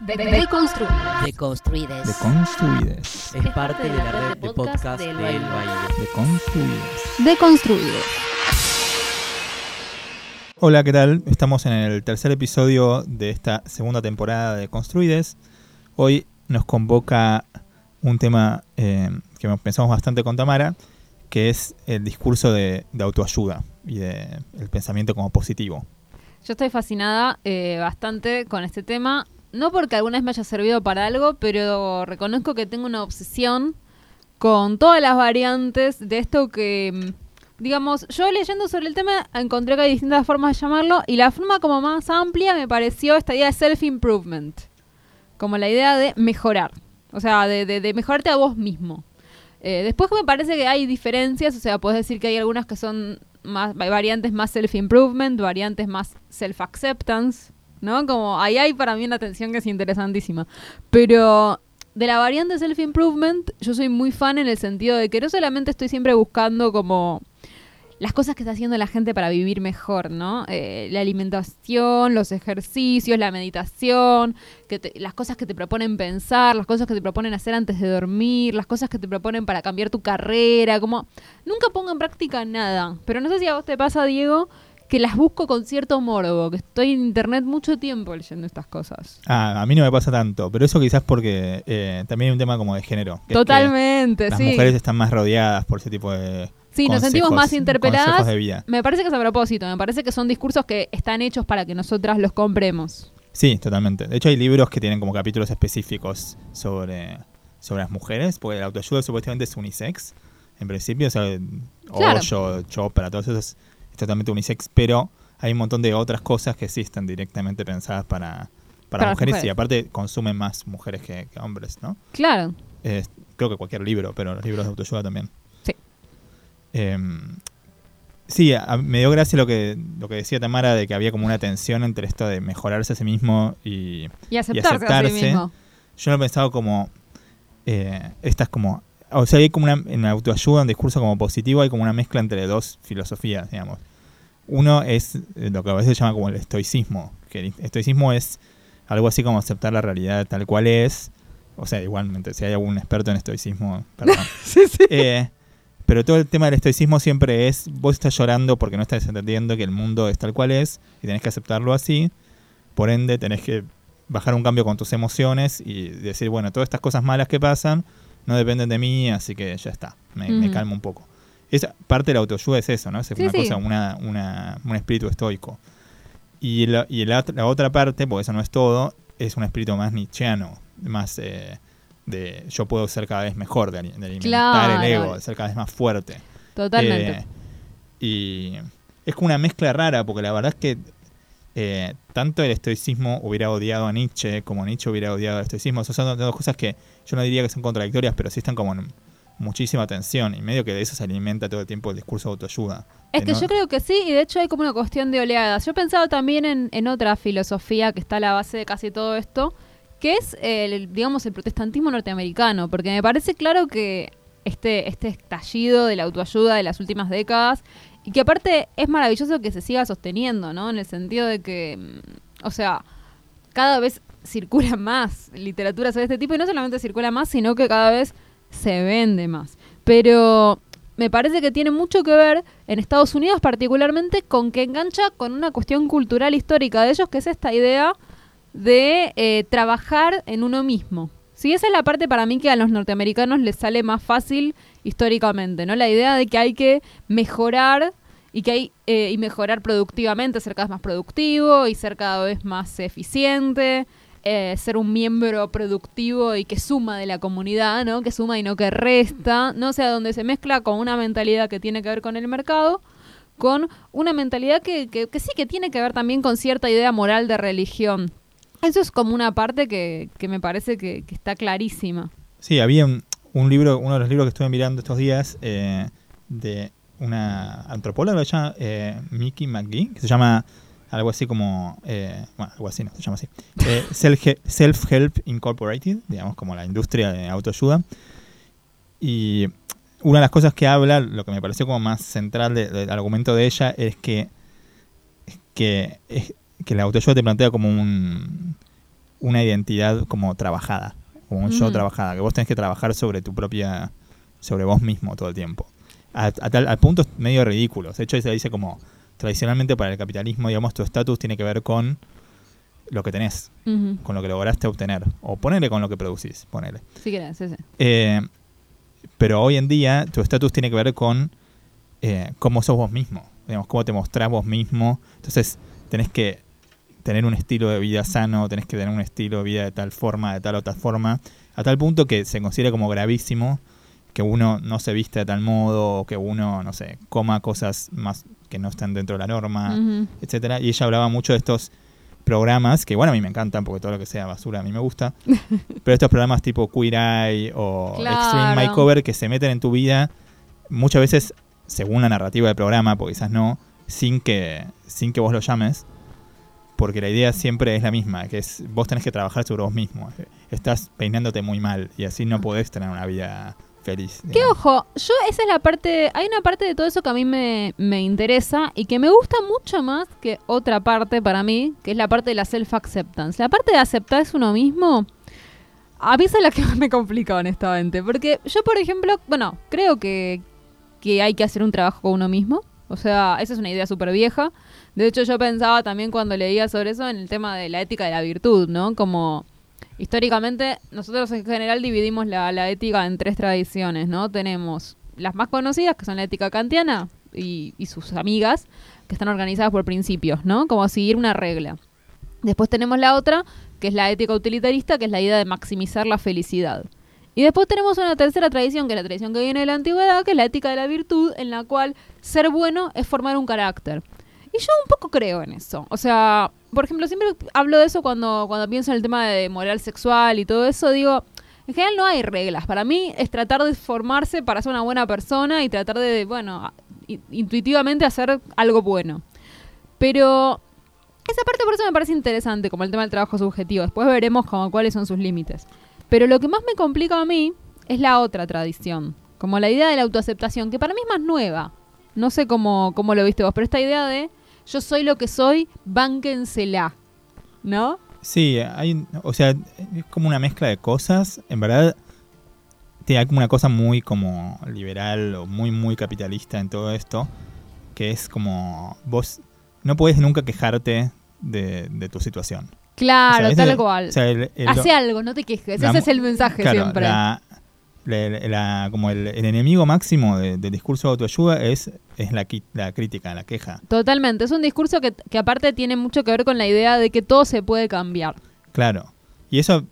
De, Deconstruides. Es parte de la red de podcast del Baile. Deconstruides. Deconstruides. Hola, ¿qué tal? Estamos en el tercer episodio de esta segunda temporada de Construides. Hoy nos convoca un tema eh, que pensamos bastante con Tamara, que es el discurso de, de autoayuda y de el pensamiento como positivo. Yo estoy fascinada eh, bastante con este tema. No porque alguna vez me haya servido para algo, pero reconozco que tengo una obsesión con todas las variantes de esto que, mm, digamos, yo leyendo sobre el tema encontré que hay distintas formas de llamarlo y la forma como más amplia me pareció esta idea de self-improvement, como la idea de mejorar, o sea, de, de, mejorarte a vos mismo. Eh, después me parece que hay diferencias, o sea, puedes decir que hay algunas que son más, variantes más self-improvement, variantes más self-acceptance, ¿no? Como ahí hay para mí una tensión que es interesantísima. Pero de la variante self-improvement, yo soy muy fan en el sentido de que no solamente estoy siempre buscando como las cosas que está haciendo la gente para vivir mejor, ¿no? Eh, la alimentación, los ejercicios, la meditación, que las cosas que te proponen pensar, las cosas que te proponen hacer antes de dormir, las cosas que te proponen para cambiar tu carrera, como nunca pongo en práctica nada. Pero no sé si a vos te pasa, Diego, que las busco con cierto morbo, que estoy en internet mucho tiempo leyendo estas cosas. Ah, a mí no me pasa tanto, pero eso quizás porque eh, también hay un tema como de género. Totalmente, las sí. Las mujeres están más rodeadas por ese tipo de Sí, nos sentimos más interpeladas. Me parece que es a propósito, me parece que son discursos que están hechos para que nosotras los compremos. Sí, totalmente. De hecho, hay libros que tienen como capítulos específicos sobre, sobre las mujeres, porque la autoayuda supuestamente es unisex, en principio, o sea, claro. Osho, para todos esos es totalmente unisex, pero hay un montón de otras cosas que sí están directamente pensadas para, para, mujeres, y aparte consumen más mujeres que, hombres, ¿no? Claro. creo que cualquier libro, pero los libros de autoayuda también. Eh, sí, me dio gracia lo que, lo que decía Tamara de que había como una tensión entre esto de mejorarse a sí mismo y, y aceptarse. A sí mismo. Yo lo he pensado como eh, estas como o sea, hay como una, en la autoayuda, en discurso como positivo, hay como una mezcla entre dos filosofías, digamos. Uno es eh, lo que a veces se llama como el estoicismo, que el estoicismo es algo así como aceptar la realidad tal cual es. O sea, igualmente, si hay algún experto en estoicismo, perdón. sí, sí. Eh, pero todo el tema del estoicismo siempre es, vos estás llorando porque no estás entendiendo que el mundo es tal cual es y tenés que aceptarlo así. Por ende, tenés que bajar un cambio con tus emociones y decir, bueno, todas estas cosas malas que pasan no dependen de mí, así que ya está, me, calmo un poco. Esa parte de la autoayuda es eso, ¿no? Es una cosa, una, una, un espíritu estoico. Y, la, y la, otra parte, porque eso no es todo, es un espíritu más nietzscheano, más... Eh, de yo puedo ser cada vez mejor, de, alimentar el ego, de ser cada vez más fuerte. Totalmente. Eh, y es como una mezcla rara, porque la verdad es que eh, tanto el estoicismo hubiera odiado a Nietzsche como Nietzsche hubiera odiado al estoicismo. son dos cosas que yo no diría que son contradictorias, pero sí están como en muchísima tensión y medio que de eso se alimenta todo el tiempo el discurso de autoayuda. Es que, yo creo que sí, y de hecho hay como una cuestión de oleadas. Yo he pensado también en, en otra filosofía que está a la base de casi todo esto, que es, el, digamos, el protestantismo norteamericano, porque me parece claro que este, este estallido de la autoayuda de las últimas décadas, y que aparte es maravilloso que se siga sosteniendo, ¿no? En el sentido de que, mm, o sea, cada vez circula más literatura sobre este tipo, y no solamente circula más, sino que cada vez se vende más. Pero me parece que tiene mucho que ver, en Estados Unidos particularmente, con que engancha con una cuestión cultural histórica de ellos, que es esta idea de eh, trabajar en uno mismo. Sí, esa es la parte para mí que a los norteamericanos les sale más fácil históricamente, ¿no? La idea de que hay que mejorar y que hay eh, y mejorar productivamente, ser cada vez más productivo y ser cada vez más eficiente, eh, ser un miembro productivo y que suma de la comunidad, ¿no? Que suma y no que resta, no o sea, donde se mezcla con una mentalidad que tiene que ver con el mercado, con una mentalidad que, que, que sí que tiene que ver también con cierta idea moral de religión. Eso es como una parte que, me parece que, está clarísima. Sí, había un, libro, uno de los libros que estuve mirando estos días, eh, de una antropóloga que llama eh, Mickey McGee, que se llama algo así como, eh, bueno, algo así, no, se llama así, Self-Help Incorporated, digamos, como la industria de autoayuda. Y una de las cosas que habla, lo que me pareció como más central del argumento de ella, es que, que es, que la autoayuda te plantea como un una identidad como trabajada, como un yo Ujú. trabajada, que vos tenés que trabajar sobre tu propia, sobre vos mismo todo el tiempo. A, a tal, al punto medio ridículo. De hecho, se dice como, tradicionalmente para el capitalismo, digamos, tu estatus tiene que ver con lo que tenés, con lo que lograste obtener. O ponele con lo que producís, ponele. Si querés, sí, sí. Eh, pero hoy en día tu estatus tiene que ver con eh, cómo sos vos mismo, digamos, cómo te mostrás vos mismo. Entonces tenés que tener un estilo de vida sano, tenés que tener un estilo de vida de tal forma, de tal otra forma, a tal punto que se considera como gravísimo que uno no se viste de tal modo, o que uno, no sé, coma cosas más que no están dentro de la norma, Ujú. etcétera. Y ella hablaba mucho de estos programas que, bueno, a mí me encantan porque todo lo que sea basura a mí me gusta. pero estos programas tipo Queer Eye o Claro. Extreme Makeover que se meten en tu vida muchas veces según la narrativa del programa, porque quizás no, sin que, sin que vos lo llames. Porque la idea siempre es la misma, que es vos tenés que trabajar sobre vos mismo. Estás peinándote muy mal y así no podés tener una vida feliz. Que ojo, yo esa es la parte, hay una parte de todo eso que a mí me, me interesa y que me gusta mucho más que otra parte para mí, que es la parte de la self-acceptance. La parte de aceptarse uno mismo, a mí esa es la que más me complica honestamente, porque yo por ejemplo, bueno, creo que, que hay que hacer un trabajo con uno mismo, o sea, esa es una idea súper vieja. De hecho yo pensaba también cuando leía sobre eso en el tema de la ética de la virtud, ¿no? Como históricamente nosotros en general dividimos la, ética en tres tradiciones, ¿no? Tenemos las más conocidas, que son la ética kantiana y, y sus amigas, que están organizadas por principios, ¿no? Como seguir una regla. Después tenemos la otra, que es la ética utilitarista, que es la idea de maximizar la felicidad. Y después tenemos una tercera tradición, que es la tradición que viene de la antigüedad, que es la ética de la virtud, en la cual ser bueno es formar un carácter. Y yo un poco creo en eso. O sea, por ejemplo, siempre hablo de eso cuando, cuando pienso en el tema de moral sexual y todo eso. Digo, en general no hay reglas. Para mí es tratar de formarse para ser una buena persona y tratar de, bueno, intuitivamente hacer algo bueno. Pero esa parte por eso me parece interesante, como el tema del trabajo subjetivo. Después veremos como cuáles son sus límites. Pero lo que más me complica a mí es la otra tradición. Como la idea de la autoaceptación, que para mí es más nueva. No sé cómo, cómo lo viste vos, pero esta idea de yo soy lo que soy, bánquensela. ¿No? Sí, hay, o sea, es como una mezcla de cosas. En verdad, tiene hay como una cosa muy como liberal o muy, muy capitalista en todo esto, que es como vos no puedes nunca quejarte de, de tu situación. Claro, O sea, ese- tal cual. o sea, el- el- Hace algo, no te quejes. la Ese es el mensaje claro, siempre. la- la- la- como el, el enemigo máximo de- del discurso de autoayuda es, es la, crítica, la queja. Totalmente. Es un discurso que, que aparte tiene mucho que ver con la idea de que todo se puede cambiar. Claro. Y eso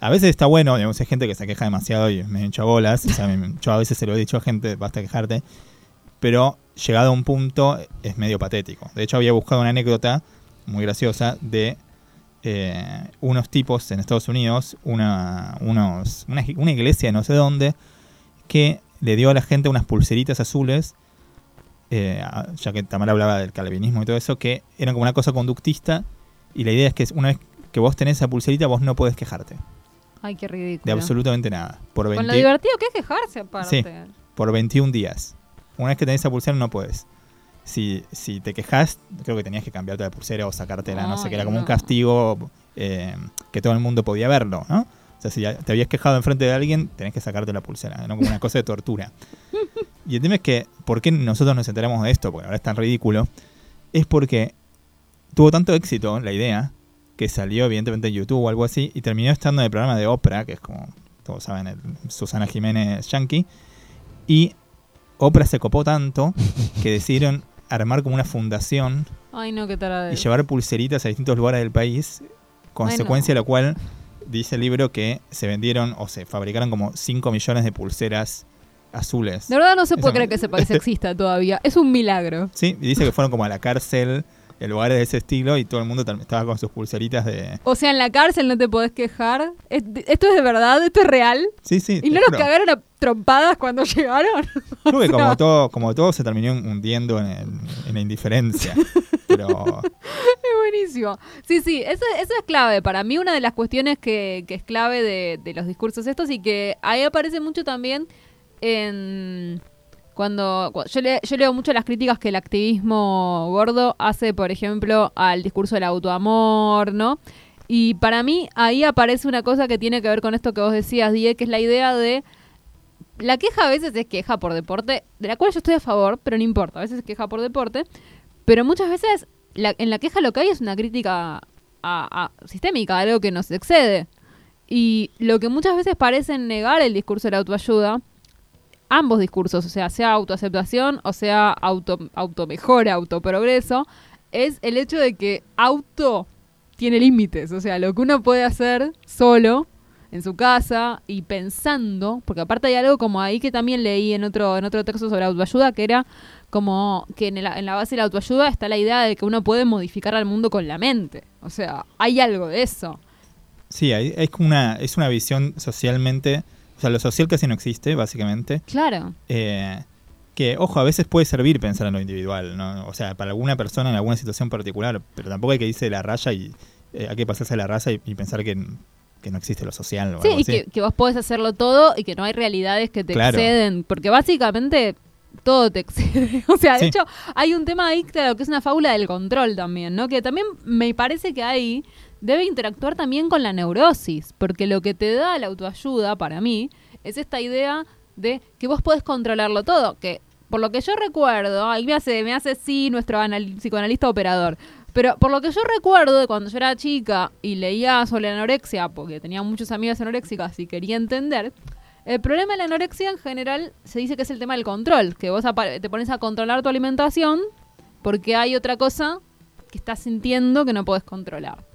a veces está bueno, digamos, hay gente que se queja demasiado y me hincha bolas. O sea, yo a veces se lo he dicho a gente, basta quejarte. Pero llegado a un punto es medio patético. De hecho, había buscado una anécdota muy graciosa de eh, unos tipos en Estados Unidos, una, unos, una, una iglesia no sé dónde, que le dio a la gente unas pulseritas azules, eh, ya que Tamara hablaba del calvinismo y todo eso, que eran como una cosa conductista. Y la idea es que una vez que vos tenés esa pulserita, vos no podés quejarte Ay, qué ridículo. de absolutamente nada. Por, Con 20 lo divertido que es quejarse aparte. Sí. por 21 días. Una vez que tenés esa pulsera, no puedes. Si, si te quejas, creo que tenías que cambiarte la pulsera o sacártela, no sé, que era como un castigo eh, que todo el mundo podía verlo, ¿no? O sea, si te habías quejado enfrente de alguien, tenés que sacarte la pulsera, ¿no? Como una cosa de tortura. Y el tema es que, ¿por qué nosotros nos enteramos de esto? Porque ahora es tan ridículo. Es porque tuvo tanto éxito la idea que salió evidentemente en YouTube o algo así y terminó estando en el programa de Oprah, que es como todos saben, el Susana Jiménez Yankee. Y Oprah se copó tanto que decidieron armar como una fundación Ay, no, qué tarada. y llevar pulseritas a distintos lugares del país, consecuencia de la cual dice el libro que se vendieron o se fabricaron como 5 millones de pulseras azules. De verdad no se puede Eso- creer que ese país exista todavía. Es un milagro. Sí, y dice que fueron como a la cárcel, en lugares de ese estilo, y todo el mundo estaba con sus pulseritas de... O sea, en la cárcel no te podés quejar. Es- ¿Esto es de verdad? ¿Esto es real? Sí, sí. ¿Y no los juro. cagaron a trompadas cuando llegaron? Sea- como todo, como todo se terminó hundiendo en, el- en la indiferencia. Pero Es buenísimo. Sí, sí, eso, eso es clave. Para mí una de las cuestiones que, que es clave de, de los discursos estos y que ahí aparece mucho también en... Cuando, cu- yo, le- yo leo mucho las críticas que el activismo gordo hace, por ejemplo, al discurso del autoamor, ¿no? Y para mí ahí aparece una cosa que tiene que ver con esto que vos decías, Die, que es la idea de... La queja a veces es queja por deporte, de la cual yo estoy a favor, pero no importa, a veces es queja por deporte, pero muchas veces en la queja lo que hay es una crítica a- sistémica, algo que nos excede. Y lo que muchas veces parece negar el discurso de la autoayuda, ambos discursos, o sea, sea autoaceptación o sea auto, automejora, autoprogreso, es el hecho de que auto tiene límites. O sea, lo que uno puede hacer solo en su casa y pensando, porque aparte hay algo como ahí que también leí en otro, en otro texto sobre autoayuda, que era como que en, el- en la base de la autoayuda está la idea de que uno puede modificar al mundo con la mente. O sea, hay algo de eso. Sí, es una, es una visión socialmente, o sea, lo social casi no existe, básicamente. Claro. Eh, que, ojo, a veces puede servir pensar en lo individual, ¿no? O sea, para alguna persona en alguna situación particular, pero tampoco hay que irse de la raya y eh, hay que pasarse de la raya y, y pensar que, que no existe lo social o Sí, algo y que, que vos podés hacerlo todo y que no hay realidades que te Claro. exceden, porque básicamente todo te excede. O sea, de Sí. hecho, hay un tema ahí, claro, que es una fábula del control también, ¿no? Que también me parece que ahí debe interactuar también con la neurosis, porque lo que te da la autoayuda, para mí, es esta idea de que vos podés controlarlo todo, que por lo que yo recuerdo, ahí me hace, sí nuestro anal- psicoanalista operador, pero por lo que yo recuerdo de cuando yo era chica y leía sobre la anorexia, porque tenía muchas amigas anoréxicas y quería entender, el problema de la anorexia en general se dice que es el tema del control, que vos te pones a controlar tu alimentación porque hay otra cosa que estás sintiendo que no podés controlar.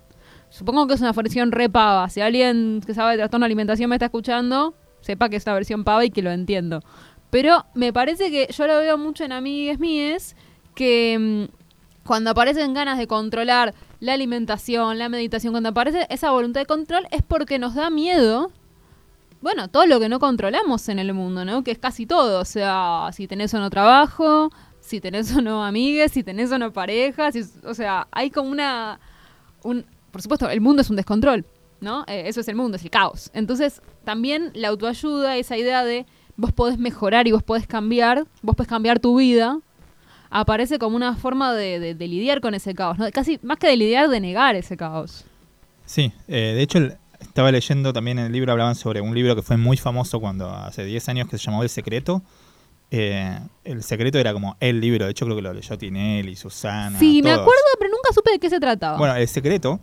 Supongo que es una versión re pava. Si alguien que sabe de trastorno de alimentación me está escuchando, sepa que es una versión pava y que lo entiendo. Pero me parece que yo lo veo mucho en amigues míes que mm, cuando aparecen ganas de controlar la alimentación, la meditación, cuando aparece esa voluntad de control es porque nos da miedo bueno, todo lo que no controlamos en el mundo, ¿no? Que es casi todo. O sea, si tenés o no trabajo, si tenés o no amigues, si tenés o no pareja, si- o sea, hay como una... Un, por supuesto, el mundo es un descontrol, ¿no? Eh, eso es el mundo, es el caos. Entonces, también la autoayuda, esa idea de vos podés mejorar y vos podés cambiar, vos podés cambiar tu vida, aparece como una forma de, de- de lidiar con ese caos, ¿no? Casi más que de lidiar, de negar ese caos. Sí, eh, de hecho el- estaba leyendo también en el libro, hablaban sobre un libro que fue muy famoso cuando hace 10 años que se llamó El Secreto. Eh, el Secreto era como el libro, de hecho creo que lo leyó Tinelli, Susana. sí, me acuerdo, pero nunca supe de qué se trataba. Bueno, el secreto,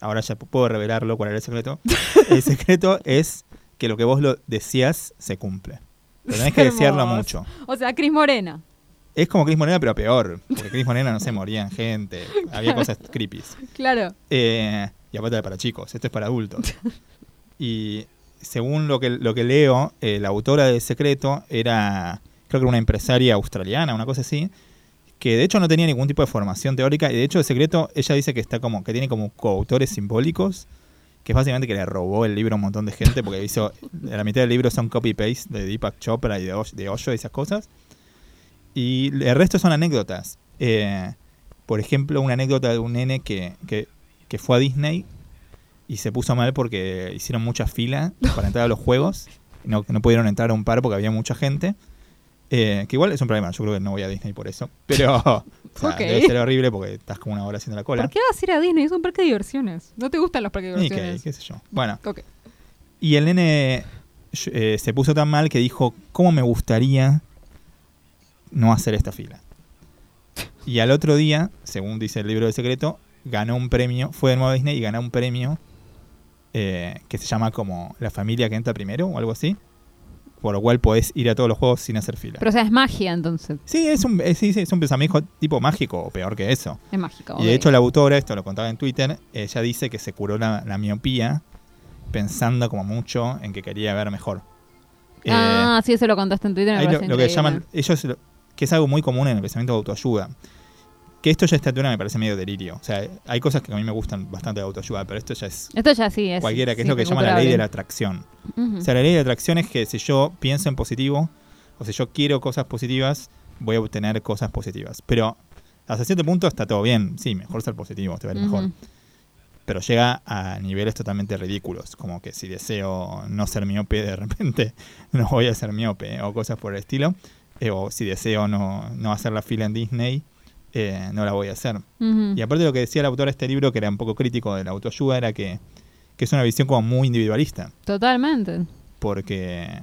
ahora ya puedo revelarlo cuál era el secreto. El secreto es que lo que vos lo decías se cumple. Pero tenés que desearlo mucho. o sea, Cris Morena. Es como Cris Morena, pero peor. Porque Cris Morena no se morían gente. Había cosas creepy. Claro. Eh, y aparte era para chicos, esto es para adultos. Y según lo que, lo que leo, eh, la autora de Secreto era, creo que era una empresaria australiana, una cosa así, que de hecho no tenía ningún tipo de formación teórica. Y de hecho, el Secreto, ella dice que está como que tiene como coautores simbólicos, que es básicamente que le robó el libro a un montón de gente, porque hizo, la mitad del libro son copy-paste de Deepak Chopra y de, de Osho y esas cosas. Y el resto son anécdotas. Eh, por ejemplo, una anécdota de un nene que, que, fue a Disney y se puso mal porque hicieron mucha fila para entrar a los juegos. No, no pudieron entrar a un par porque había mucha gente. Eh, que igual es un problema, yo creo que no voy a Disney por eso. Pero o sea, debe ser horrible porque estás como una hora haciendo la cola. ¿Por qué vas a ir a Disney? Es un parque de diversiones. ¿No te gustan los parques de diversiones? qué sé yo. Bueno, y el nene eh, se puso tan mal que dijo, ¿cómo me gustaría no hacer esta fila? Y al otro día, según dice el libro de secreto, ganó un premio, fue de nuevo a Disney y ganó un premio eh, que se llama como La familia que entra primero o algo así, por lo cual podés ir a todos los juegos sin hacer fila. Pero o sea, es magia entonces. sí, es un, es, sí, sí, es un pensamiento tipo mágico o peor que eso. Es mágico. Y de hecho la autora, esto lo contaba en Twitter, ella dice que se curó la, la miopía pensando como mucho en que quería ver mejor. Eh, ah, sí, eso lo contaste en Twitter. me lo, lo que llaman, ellos, lo- que es algo muy común en el pensamiento de autoayuda. Que esto ya esta altura me parece medio delirio. O sea, hay cosas que a mí me gustan bastante de autoayuda, pero esto ya es Esto ya sí es. cualquiera, que es lo que llama la ley de la atracción. O sea, la ley de la atracción es que si yo pienso en positivo, o si yo quiero cosas positivas, voy a obtener cosas positivas. Pero hasta cierto punto está todo bien. Sí, mejor ser positivo, te va a ir mejor pero llega a niveles totalmente ridículos, como que si deseo no ser miope, de repente no voy a ser miope, o cosas por el estilo, Eh, o si deseo no, no hacer la fila en Disney, eh, no la voy a hacer. Y aparte lo que decía el autor de este libro, que era un poco crítico de la autoayuda, era que, que es una visión como muy individualista. Totalmente. Porque,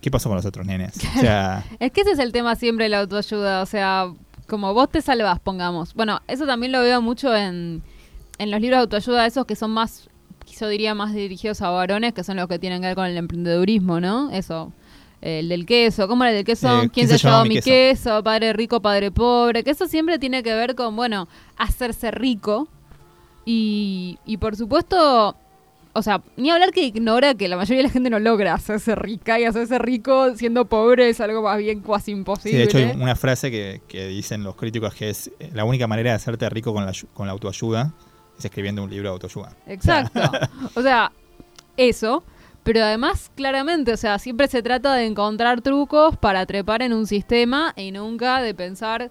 ¿qué pasó con los otros nenes? O sea, Es que ese es el tema siempre de la autoayuda, o sea, como vos te salvás, pongamos. Bueno, eso también lo veo mucho en, en los libros de autoayuda, esos que son más, yo diría más dirigidos a varones, que son los que tienen que ver con el emprendedurismo, ¿no? Eso. El del queso, ¿cómo era el del queso? Eh, ¿Quién se ha llevado mi queso? Padre rico, padre pobre. Que eso siempre tiene que ver con, bueno, hacerse rico. Y, y por supuesto, o sea, ni hablar que ignora que la mayoría de la gente no logra hacerse rica y hacerse rico siendo pobre es algo más bien cuasi sí, imposible. de hecho hay una frase que, que dicen los críticos que es eh, la única manera de hacerte rico con la, con la autoayuda es escribiendo un libro de autoayuda. Exacto. O sea, eso. Pero además, claramente, o sea, siempre se trata de encontrar trucos para trepar en un sistema y nunca de pensar,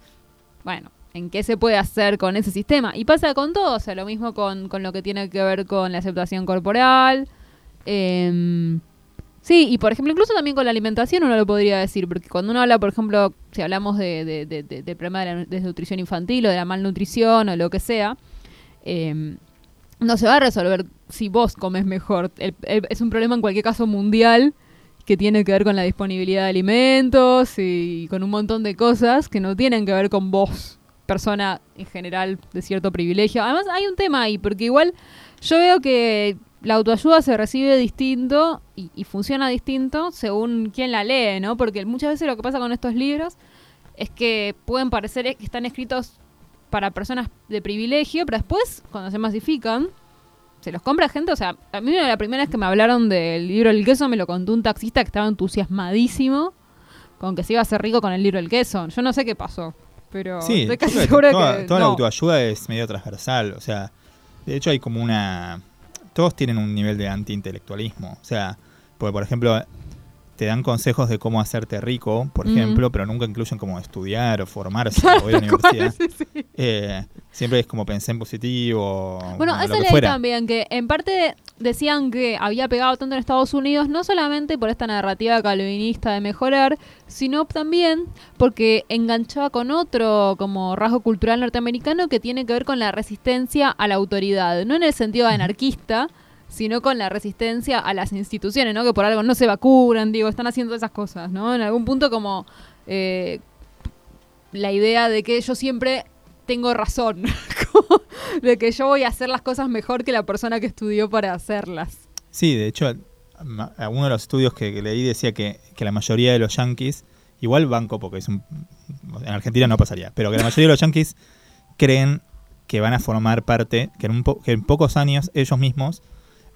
bueno, en qué se puede hacer con ese sistema. Y pasa con todo, o sea, lo mismo con, con lo que tiene que ver con la aceptación corporal. em, sí, y por ejemplo, incluso también con la alimentación uno lo podría decir, porque cuando uno habla, por ejemplo, si hablamos de, de, de- de- del problema de la desnutrición infantil o de la malnutrición o lo que sea, em, no se va a resolver si vos comes mejor. Es un problema en cualquier caso mundial que tiene que ver con la disponibilidad de alimentos y con un montón de cosas que no tienen que ver con vos, persona en general de cierto privilegio. Además hay un tema ahí, porque igual yo veo que la autoayuda se recibe distinto y, y funciona distinto según quién la lee, ¿no? Porque muchas veces lo que pasa con estos libros es que pueden parecer que están escritos para personas de privilegio, pero después, cuando se masifican, se los compra gente. O sea, a mí la primera vez que me hablaron del libro del queso me lo contó un taxista que estaba entusiasmadísimo con que se iba a hacer rico con el libro del queso. Yo no sé qué pasó, pero Sí, estoy casi segura toda, que. toda la no. autoayuda es medio transversal. O sea, de hecho hay como una... Todos tienen un nivel de antiintelectualismo. O sea, porque por ejemplo, te dan consejos de cómo hacerte rico, por ejemplo, pero nunca incluyen como estudiar o formarse Claro, o ir a la universidad. sí, sí. Eh, siempre es como pensé en positivo. Bueno, eso leí fuera. también, que en parte decían que había pegado tanto en Estados Unidos, no solamente por esta narrativa calvinista de mejorar, sino también porque enganchaba con otro como rasgo cultural norteamericano que tiene que ver con la resistencia a la autoridad, no en el sentido anarquista, sino con la resistencia a las instituciones, ¿no? Que por algo no se vacunan, digo, están haciendo esas cosas, ¿no? En algún punto como eh, la idea de que yo siempre tengo razón, de que yo voy a hacer las cosas mejor que la persona que estudió para hacerlas. Sí, de hecho, uno de los estudios que, leí decía que, que la mayoría de los yankees, igual banco porque es un, en Argentina no pasaría, pero que la mayoría de los yankees creen que van a formar parte, que en, un que en pocos años ellos mismos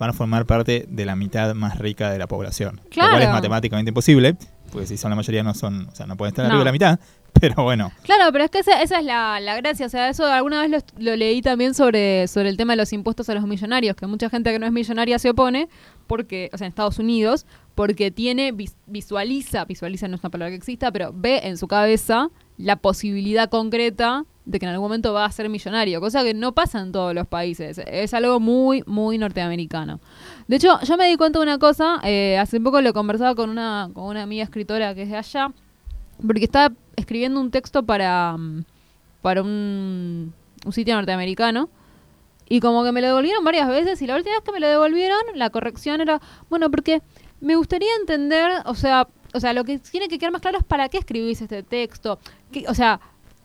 van a formar parte de la mitad más rica de la población. Lo cual Claro. es matemáticamente imposible, porque si son la mayoría no son, o sea, no pueden estar No. arriba de la mitad, pero bueno. Claro, pero es que esa, esa es la, la gracia. O sea, eso alguna vez lo, leí también sobre, sobre el tema de los impuestos a los millonarios, que mucha gente que no es millonaria se opone, porque, o sea, en Estados Unidos, porque tiene, vis- visualiza, visualiza no es una palabra que exista, pero ve en su cabeza la posibilidad concreta de que en algún momento va a ser millonario, cosa que no pasa en todos los países. Es algo muy, muy norteamericano. De hecho, yo me di cuenta de una cosa, eh, hace poco lo conversaba con una, con una amiga escritora que es de allá, porque estaba escribiendo un texto para, mm, para un, un sitio norteamericano. Y como que me lo devolvieron varias veces y la última vez que me lo devolvieron, la corrección era, bueno, porque me gustaría entender, o sea, o sea, lo que tiene que quedar más claro es para qué escribís este texto. ¿Qué- o sea,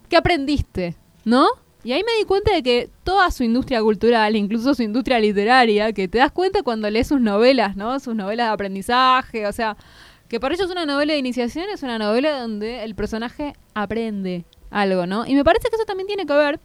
¿qué aprendiste? ¿No? Y ahí me di cuenta de que toda su industria cultural, incluso su industria literaria, que te das cuenta cuando lees sus novelas, ¿no? Sus novelas de aprendizaje, o sea, que para ellos una novela de iniciación es una novela donde el personaje aprende algo, ¿no? Y me parece que eso también tiene que ver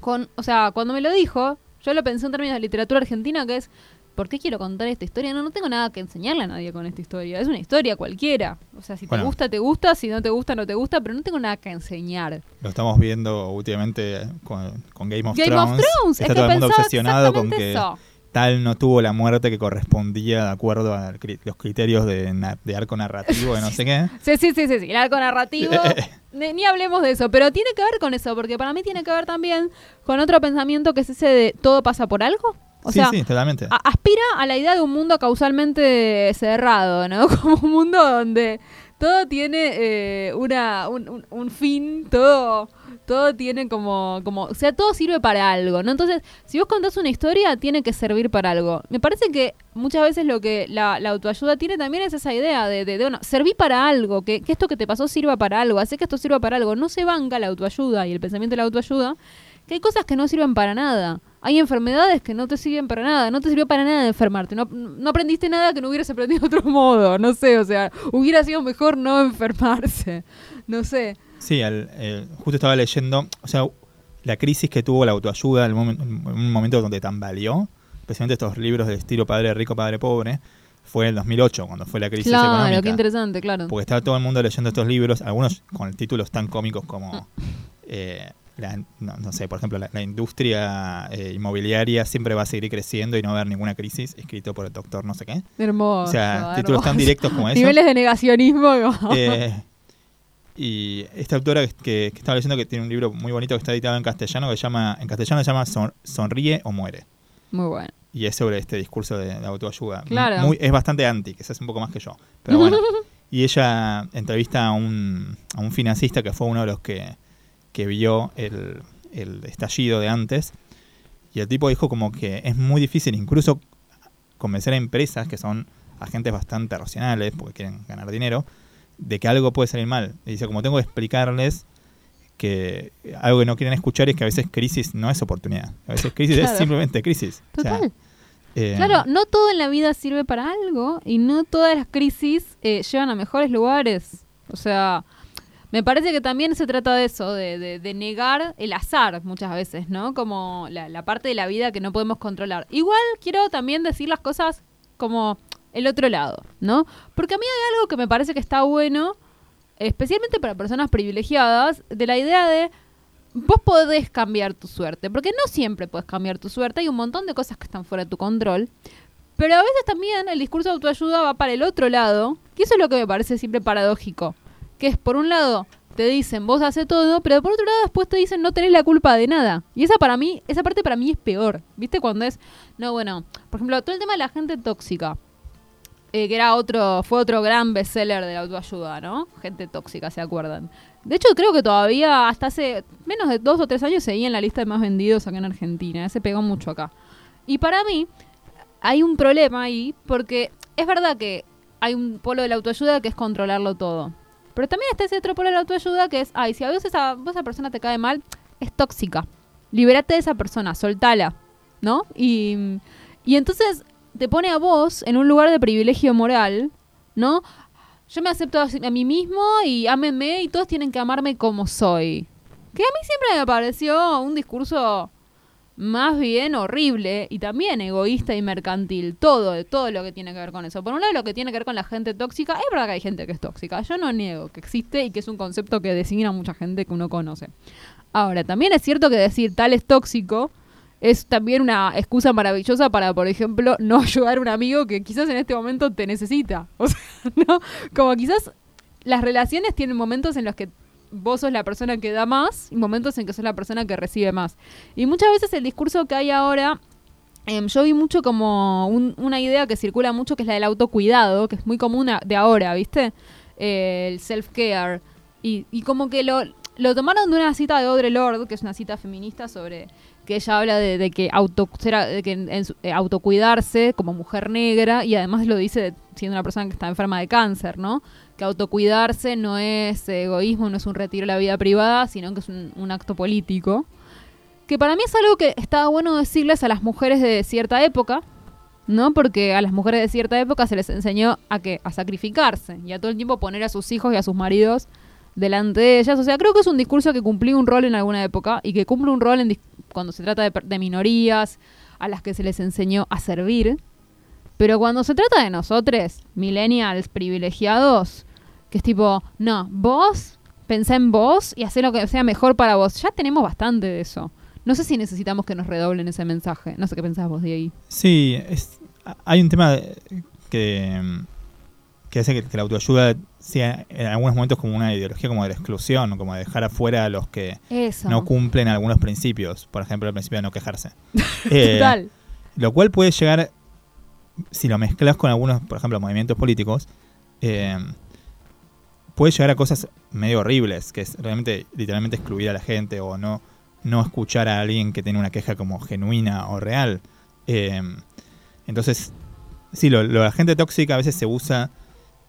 con, o sea, cuando me lo dijo, yo lo pensé en términos de literatura argentina, que es, ¿por qué quiero contar esta historia? No, no tengo nada que enseñarle a nadie con esta historia. Es una historia cualquiera. O sea, si Bueno. te gusta, te gusta, si no te gusta, no te gusta, pero no tengo nada que enseñar. Lo estamos viendo últimamente con, con Game of Game of Thrones. Thrones, Está es todo que el mundo obsesionado con que eso. tal no tuvo la muerte que correspondía de acuerdo a los criterios de, arco narrativo de no sé qué. Sí, sí, sí, sí, sí. El arco narrativo. ni, ni hablemos de eso, pero tiene que ver con eso, porque para mí tiene que ver también con otro pensamiento que es ese de todo pasa por algo. O sí, sea, sí, totalmente. a- aspira a la idea de un mundo causalmente cerrado, ¿no? Como un mundo donde todo tiene eh, una, un, un- un fin, todo, todo tiene como, como, o sea, todo sirve para algo, ¿no? Entonces, si vos contás una historia, tiene que servir para algo. Me parece que muchas veces lo que la, autoayuda tiene también es esa idea de, de, bueno, serví para algo, que, que, esto que te pasó sirva para algo, hace que esto sirva para algo. No se banca la autoayuda y el pensamiento de la autoayuda, que hay cosas que no sirven para nada. Hay enfermedades que no te sirven para nada, no te sirvió para nada enfermarte, no, no aprendiste nada que no hubieras aprendido de otro modo, no sé, o sea, hubiera sido mejor no enfermarse, no sé. Sí, justo estaba leyendo, o sea, la crisis que tuvo la autoayuda en un momento donde tambaleó, especialmente estos libros de estilo Padre Rico, Padre Pobre, fue en 2008, cuando fue la crisis económica. Claro, qué interesante, claro. Porque estaba todo el mundo leyendo estos libros, algunos con títulos tan cómicos como, eh, no, sé, por ejemplo, la, industria eh, inmobiliaria siempre va a seguir creciendo y no va a haber ninguna crisis, escrito por el doctor no sé qué. Hermoso. O sea, títulos tan directos como eso. Niveles de negacionismo. Eh, y esta autora que, estaba leyendo que tiene un libro muy bonito que está editado en castellano que se llama, en castellano se llama Sonríe o muere. Muy bueno. Y es sobre este discurso de, autoayuda. Claro. Muy, es bastante anti, que se hace un poco más que yo. Pero bueno. y ella entrevista a un, a un financista que fue uno de los que, que vio el, el estallido de antes. Y el tipo dijo como que es muy difícil incluso convencer a empresas que son agentes bastante racionales porque quieren ganar dinero de que algo puede salir mal. Y dice, como tengo que explicarles que algo que no quieren escuchar es que a veces crisis no es oportunidad. A veces crisis es simplemente crisis. Total. Eh, claro, no todo en la vida sirve para algo y no todas las crisis eh, llevan a mejores lugares. O sea, me parece que también se trata de eso, de, de, negar el azar muchas veces, ¿no? Como la, parte de la vida que no podemos controlar. Igual quiero también decir las cosas como el otro lado, ¿no? Porque a mí hay algo que me parece que está bueno, especialmente para personas privilegiadas, de la idea de vos podés cambiar tu suerte, porque no siempre puedes cambiar tu suerte, hay un montón de cosas que están fuera de tu control, pero a veces también el discurso de autoayuda va para el otro lado, que eso es lo que me parece siempre paradójico, que es por un lado te dicen vos haces todo, pero por otro lado después te dicen no tenés la culpa de nada. Y esa para mí, esa parte para mí es peor. ¿Viste? Cuando es, no, bueno, por ejemplo, todo el tema de la gente tóxica. Eh, que era otro, fue otro gran bestseller de la autoayuda, ¿no? Gente tóxica, ¿se acuerdan? De hecho, creo que todavía hasta hace menos de dos o tres años seguía en la lista de más vendidos acá en Argentina. Se pegó mucho acá. Y para mí, hay un problema ahí, porque es verdad que hay un polo de la autoayuda que es controlarlo todo. Pero también está ese otro polo de la autoayuda que es, ay, si a veces esa, esa persona te cae mal, es tóxica. Libérate de esa persona, soltala, ¿no? Y, y entonces te pone a vos en un lugar de privilegio moral, ¿no? Yo me acepto a mí mismo y ámenme y todos tienen que amarme como soy. Que a mí siempre me pareció un discurso más bien horrible y también egoísta y mercantil. Todo, todo lo que tiene que ver con eso. Por un lado, lo que tiene que ver con la gente tóxica. Es verdad que hay gente que es tóxica. Yo no niego que existe y que es un concepto que designa a mucha gente que uno conoce. Ahora, también es cierto que decir tal es tóxico es también una excusa maravillosa para, por ejemplo, no ayudar a un amigo que quizás en este momento te necesita. O sea, ¿no? Como quizás las relaciones tienen momentos en los que vos sos la persona que da más y momentos en que sos la persona que recibe más. Y muchas veces el discurso que hay ahora, em, yo vi mucho como una idea que circula mucho, que es la del autocuidado, que es muy común de ahora, ¿viste? El self-care. Y, y como que lo, lo tomaron de una cita de Audre Lorde, que es una cita feminista sobre que ella habla de, que, auto, de que eh, autocuidarse como mujer negra y además lo dice siendo una persona que está enferma de cáncer, ¿no? Que autocuidarse no es egoísmo, no es un retiro de la vida privada, sino que es un, acto político. Que para mí es algo que estaba bueno decirles a las mujeres de cierta época, ¿no? Porque a las mujeres de cierta época se les enseñó a que a sacrificarse y a todo el tiempo poner a sus hijos y a sus maridos delante de ellas. O sea, creo que es un discurso que cumplió un rol en alguna época y que cumple un rol en cuando se trata de, minorías a las que se les enseñó a servir. Pero cuando se trata de nosotros, millennials privilegiados, que es tipo, no, vos pensá en vos y hacé lo que sea mejor para vos. Ya tenemos bastante de eso. No sé si necesitamos que nos redoblen ese mensaje. No sé qué pensás vos de ahí. Sí, hay un tema que que hace que, la autoayuda sea en algunos momentos como una ideología como de la exclusión, como de dejar afuera a los que no cumplen algunos principios, por ejemplo el principio de no quejarse. Eh, Total. Lo cual puede llegar, si lo mezclas con algunos, por ejemplo, movimientos políticos, eh, puede llegar a cosas medio horribles, que es realmente, literalmente excluir a la gente o no, no escuchar a alguien que tiene una queja como genuina o real. Eh, entonces, sí, lo, lo, la gente tóxica a veces se usa.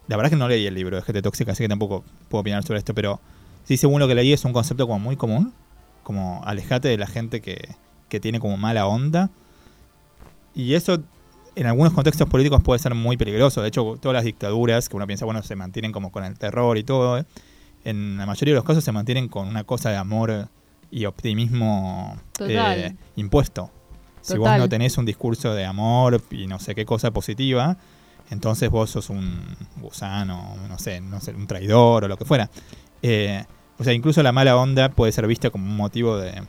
La verdad es que no leí el libro de gente tóxica, así que tampoco puedo opinar sobre esto, pero sí, según lo que leí, es un concepto como muy común. Como alejate de la gente que, que tiene como mala onda. Y eso en algunos contextos políticos puede ser muy peligroso. De hecho, todas las dictaduras que uno piensa, bueno, se mantienen como con el terror y todo, ¿eh? en la mayoría de los casos se mantienen con una cosa de amor y optimismo eh, impuesto. Si vos no tenés un discurso de amor y no sé qué cosa positiva, entonces vos sos un gusano, no sé, no sé un traidor o lo que fuera. Eh, o sea, incluso la mala onda puede ser vista como un motivo de,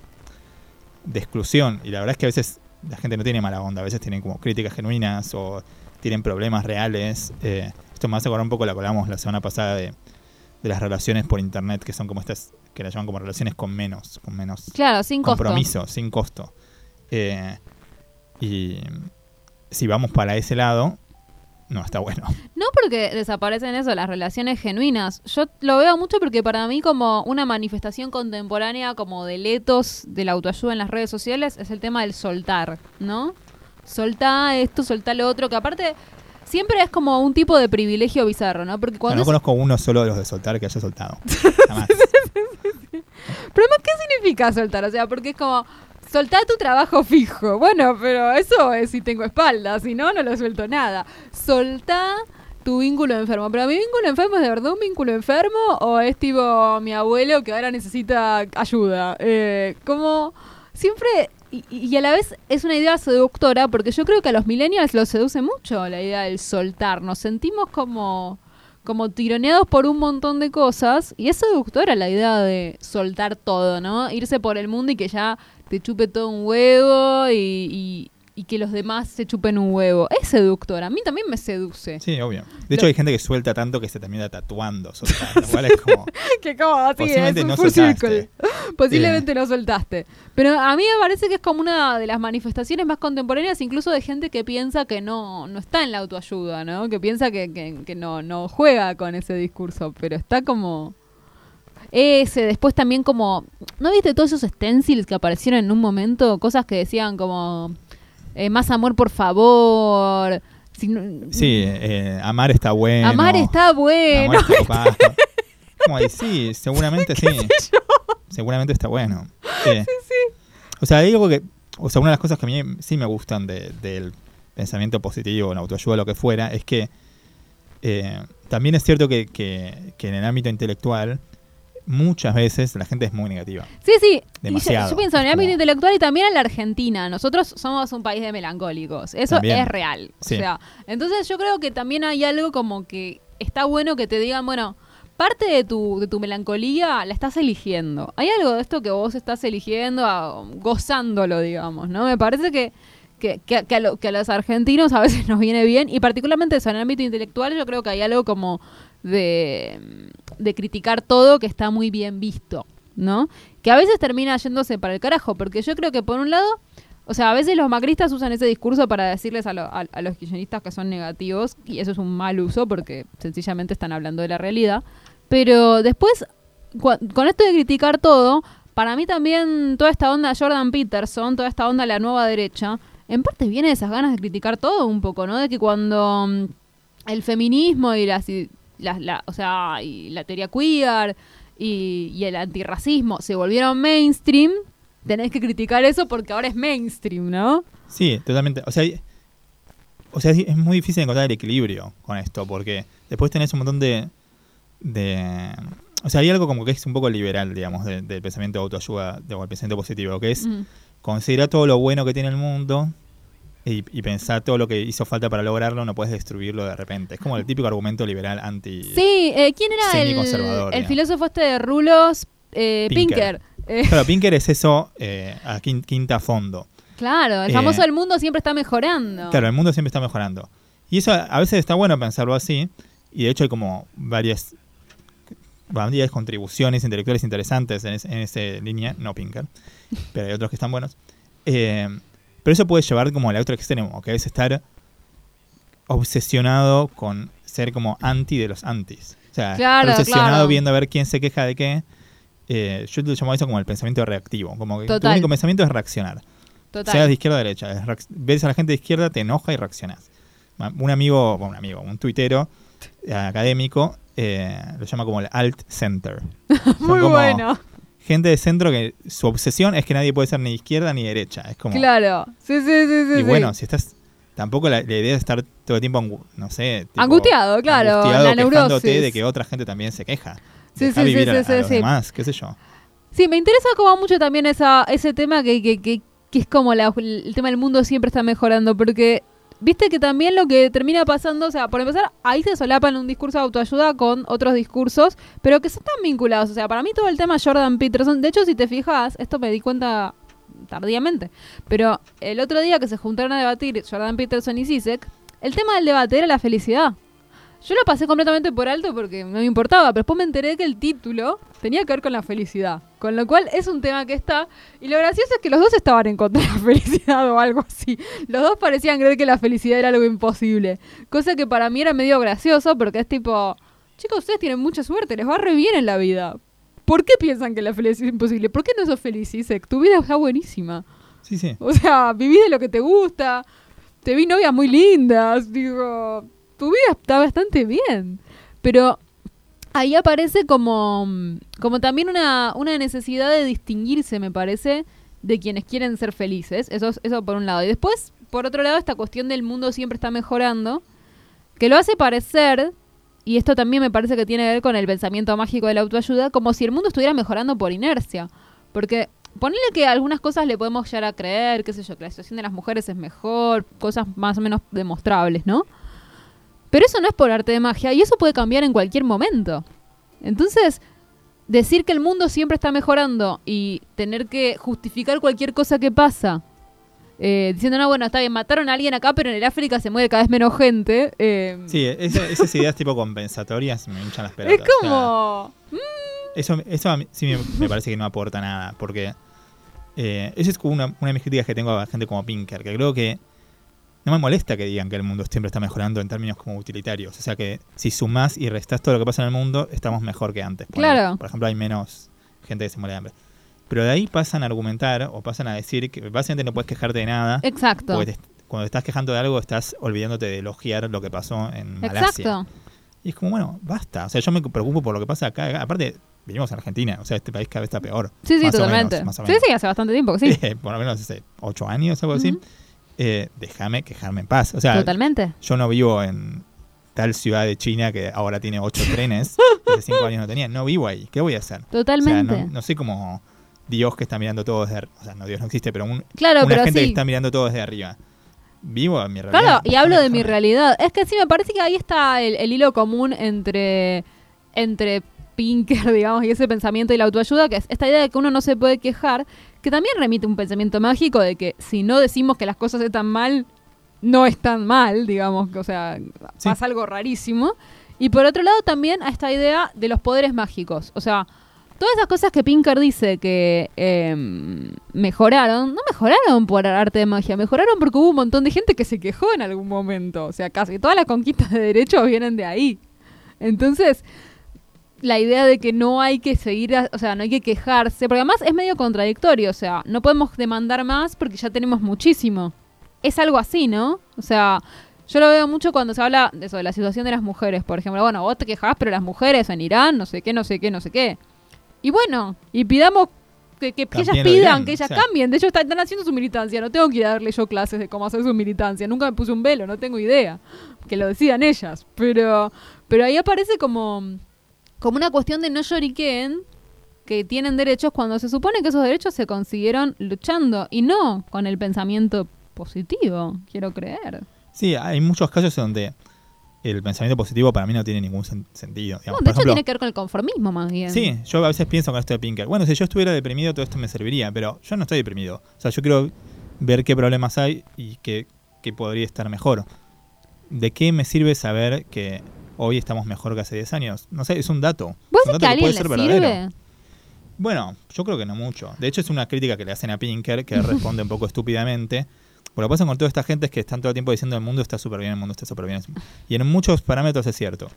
de exclusión. Y la verdad es que a veces la gente no tiene mala onda, a veces tienen como críticas genuinas o tienen problemas reales. Eh, esto me hace acordar un poco que hablamos la semana pasada de, las relaciones por internet, que son como estas, que las llaman como relaciones con menos, con menos claro, sin compromiso, sin costo. Eh, y si vamos para ese lado, no está bueno. No porque desaparecen eso, las relaciones genuinas. Yo lo veo mucho porque para mí como una manifestación contemporánea como de letos de la autoayuda en las redes sociales es el tema del soltar, ¿no? Soltar esto, soltar lo otro, que aparte siempre es como un tipo de privilegio bizarro, ¿no? Porque cuando no, conozco uno solo de los de soltar que haya soltado. Pero ¿qué significa soltar? O sea, porque es como soltá tu trabajo fijo. Bueno, pero eso es si tengo espalda, si no, no lo suelto nada. Soltá tu vínculo enfermo. Pero mi vínculo enfermo es de verdad un vínculo enfermo o es tipo mi abuelo que ahora necesita ayuda. Eh, como siempre y, a la vez es una idea seductora porque yo creo que a los millennials los seduce mucho la idea del soltar. Nos sentimos como como tironeados por un montón de cosas y es seductora la idea de soltar todo, ¿no? Irse por el mundo y que ya te chupe todo un huevo y, y, que los demás se chupen un huevo. Es seductor, a mí también me seduce. Sí, obvio. De hecho, hay gente que suelta tanto que se termina tatuando, soltando. Igual es como. que como así, posiblemente es un no soltaste. Posiblemente no soltaste. Pero a mí me parece que es como una de las manifestaciones más contemporáneas, incluso de gente que piensa que no, no está en la autoayuda, ¿no? Que piensa que, que, que no, no juega con ese discurso, pero está como ese, después también como, ¿no viste todos esos stencils que aparecieron en un momento? Cosas que decían como, eh, más amor por favor. sí, eh, amar está bueno. Amar está bueno. sí, seguramente sí. Seguramente está bueno. Sí. sí, O sea, algo que, o sea, una de las cosas que a mí sí me gustan del pensamiento positivo, la autoayuda, lo que fuera, es que eh, también es cierto que, que, que en el ámbito intelectual muchas veces la gente es muy negativa. Sí, sí. Demasiado. Yo, pienso en el ámbito intelectual y también en la Argentina. Nosotros somos un país de melancólicos. Eso es real. O sea, entonces yo creo que también hay algo como que está bueno que te digan, bueno, parte de tu, de tu melancolía la estás eligiendo. Hay algo de esto que vos estás eligiendo, gozándolo, digamos, ¿no? Me parece que, que, que, a que, a los argentinos a veces nos viene bien, y particularmente eso, en el ámbito intelectual yo creo que hay algo como de, de criticar todo que está muy bien visto, ¿no? Que a veces termina yéndose para el carajo, porque yo creo que por un lado, o sea, a veces los macristas usan ese discurso para decirles a, a, los kirchneristas que son negativos, y eso es un mal uso porque sencillamente están hablando de la realidad, pero después, con esto de criticar todo, para mí también toda esta onda Jordan Peterson, toda esta onda la nueva derecha, en parte viene de esas ganas de criticar todo un poco, ¿no? De que cuando mm, el feminismo y las la, o sea, y la teoría queer y, el antirracismo se volvieron mainstream, tenés que criticar eso porque ahora es mainstream, ¿no? Sí, totalmente. O sea, o sea es muy difícil encontrar el equilibrio con esto porque después tenés un montón de... de o sea, hay algo como que es un poco liberal, digamos, del pensamiento de autoayuda, del pensamiento positivo, que es considerar todo lo bueno que tiene el mundo y, pensar todo lo que hizo falta para lograrlo, no puedes destruirlo de repente. Es como el típico argumento liberal anti. Sí, eh, ¿quién era el, el filósofo este de Rulos? Eh, Pinker. Eh. Claro, Pinker es eso a quinta fondo. Claro, el famoso el mundo siempre está mejorando. Claro, el mundo siempre está mejorando. Y eso a veces está bueno pensarlo así. Y de hecho hay como varias, varias contribuciones intelectuales interesantes en, en esa línea. No Pinker, pero hay otros que están buenos. Eh, pero eso puede llevar como al otro extremo, que es estar obsesionado con ser como anti de los antis. O sea, Claro, obsesionado claro. viendo a ver quién se queja de qué. Eh, yo lo llamo eso como el pensamiento reactivo. Como que tu Total. único pensamiento es reaccionar. Total. Seas de izquierda o derecha. ves a la gente de izquierda, te enoja y reaccionas. Ma- Un amigo, bueno, un amigo, un tuitero eh, académico, eh, lo llama como el alt center. Muy como bueno. Gente de centro que su obsesión es que nadie puede ser ni izquierda ni derecha. Es como. Claro. Sí, sí, sí, sí. y sí. bueno, si estás. Tampoco la, la idea es estar todo el tiempo, no sé. tipo, Angustiado, claro, angustiado, la neurosis. de que otra gente también se queja. Sí, sí, sí, a, sí, a los demás, qué sé yo. Sí, me interesa como mucho también esa, ese tema que, que, que, que es como la- el tema del mundo siempre está mejorando, porque viste que también lo que termina pasando, o sea, por empezar, ahí se solapan un discurso de autoayuda con otros discursos, pero que están vinculados. O sea, para mí todo el tema Jordan Peterson, de hecho, si te fijas, esto me di cuenta tardíamente, pero el otro día que se juntaron a debatir Jordan Peterson y Zizek, el tema del debate era la felicidad. Yo lo pasé completamente por alto porque no me importaba, pero después me enteré que el título tenía que ver con la felicidad. Con lo cual es un tema que está. Y lo gracioso es que los dos estaban en contra de la felicidad o algo así. Los dos parecían creer que la felicidad era algo imposible. Cosa que para mí era medio gracioso porque es tipo, chicos, ustedes tienen mucha suerte, les va re bien en la vida. ¿Por qué piensan que la felicidad es imposible? ¿Por qué no sos feliz, Isaac? Tu vida está buenísima. Sí, sí. O sea, viví de lo que te gusta, te vi novias muy lindas, digo, vida está bastante bien. Pero ahí aparece como, como también una, una necesidad de distinguirse, me parece, de quienes quieren ser felices. Eso, es- eso por un lado. Y después, por otro lado, esta cuestión del mundo siempre está mejorando, que lo hace parecer, y esto también me parece que tiene que ver con el pensamiento mágico de la autoayuda, como si el mundo estuviera mejorando por inercia. Porque ponerle que algunas cosas le podemos llegar a creer, qué sé yo, que la situación de las mujeres es mejor, cosas más o menos demostrables, ¿no? Pero eso no es por arte de magia y eso puede cambiar en cualquier momento. Entonces, decir que el mundo siempre está mejorando y tener que justificar cualquier cosa que pasa, eh, diciendo, no, bueno, está bien, mataron a alguien acá, pero en el África se muere cada vez menos gente. eh, Sí, esa- esas ideas tipo compensatorias me hinchan las es pelotas. o sea, como... Eso, eso a mí sí me, me parece que no aporta nada, porque eh, esa es como una, una de mis críticas que tengo a gente como Pinker, que creo que no me molesta que digan que el mundo siempre está mejorando en términos como utilitarios. O sea que si sumás y restás todo lo que pasa en el mundo, estamos mejor que antes. Claro. Por ejemplo, hay menos gente que se muere de hambre. Pero de ahí pasan a argumentar o pasan a decir que básicamente no puedes quejarte de nada. Exacto. Porque te- cuando estás quejando de algo, estás olvidándote de elogiar lo que pasó en Malasia. Exacto. Y es como, bueno, basta. O sea, yo me preocupo por lo que pasa acá. Aparte, vivimos en Argentina. O sea, este país cada vez está peor. Sí, sí, Más o menos, totalmente. más o sí, menos. sí, hace bastante tiempo sí. Por lo menos hace ocho años, algo así. Eh, déjame quejarme en paz. O sea, Totalmente. yo no vivo en tal ciudad de China que ahora tiene ocho trenes. que hace cinco años no tenía. No vivo ahí. ¿Qué voy a hacer? Totalmente. O sea, no, no sé cómo Dios que está mirando todo desde... ar- O sea, no, Dios no existe, pero un, claro, una pero gente que está mirando todo desde arriba. Vivo en mi realidad. Claro, y hablo de mi realidad. Es que sí, me parece que ahí está el, el hilo común entre, entre Pinker, digamos, y ese pensamiento y la autoayuda, que es esta idea de que uno no se puede quejar, que también remite un pensamiento mágico de que si no decimos que las cosas están mal, no están mal, digamos, o sea, Sí. pasa algo rarísimo. Y por otro lado también a esta idea de los poderes mágicos. O sea, todas esas cosas que Pinker dice que eh, mejoraron, no mejoraron por arte de magia, mejoraron porque hubo un montón de gente que se quejó en algún momento. O sea, casi todas las conquistas de derechos vienen de ahí. Entonces, la idea de que no hay que seguir, a- o sea, no hay que quejarse, porque además es medio contradictorio, o sea, no podemos demandar más porque ya tenemos muchísimo. Es algo así, ¿no? O sea, yo lo veo mucho cuando se habla de eso, de la situación de las mujeres, por ejemplo. Bueno, vos te quejás, pero las mujeres en Irán, no sé qué, no sé qué, no sé qué. Y bueno, y pidamos que, que- que ellas pidan, que ellas o sea. cambien. De hecho, están, están haciendo su militancia. No tengo que ir a darle yo clases de cómo hacer su militancia. Nunca me puse un velo, no tengo idea. Que lo decidan ellas. Pero, pero ahí aparece como, como una cuestión de no lloriqueen que tienen derechos cuando se supone que esos derechos se consiguieron luchando y no con el pensamiento positivo, quiero creer. Sí, hay muchos casos donde el pensamiento positivo para mí no tiene ningún sen- sentido. No, digamos. de Por hecho ejemplo, tiene que ver con el conformismo más bien. Sí, yo a veces pienso con esto de Pinker. Bueno, si yo estuviera deprimido, todo esto me serviría, pero yo no estoy deprimido. O sea, yo quiero ver qué problemas hay y qué, qué podría estar mejor. ¿De qué me sirve saber que hoy estamos mejor que hace 10 años? No sé, es un dato. ¿Vos un que a le verdadero. sirve? Bueno, yo creo que no mucho. De hecho, es una crítica que le hacen a Pinker, que responde un poco estúpidamente. Pero lo que pasa con toda esta gente es que están todo el tiempo diciendo el mundo está súper bien, el mundo está súper bien. Y en muchos parámetros es cierto.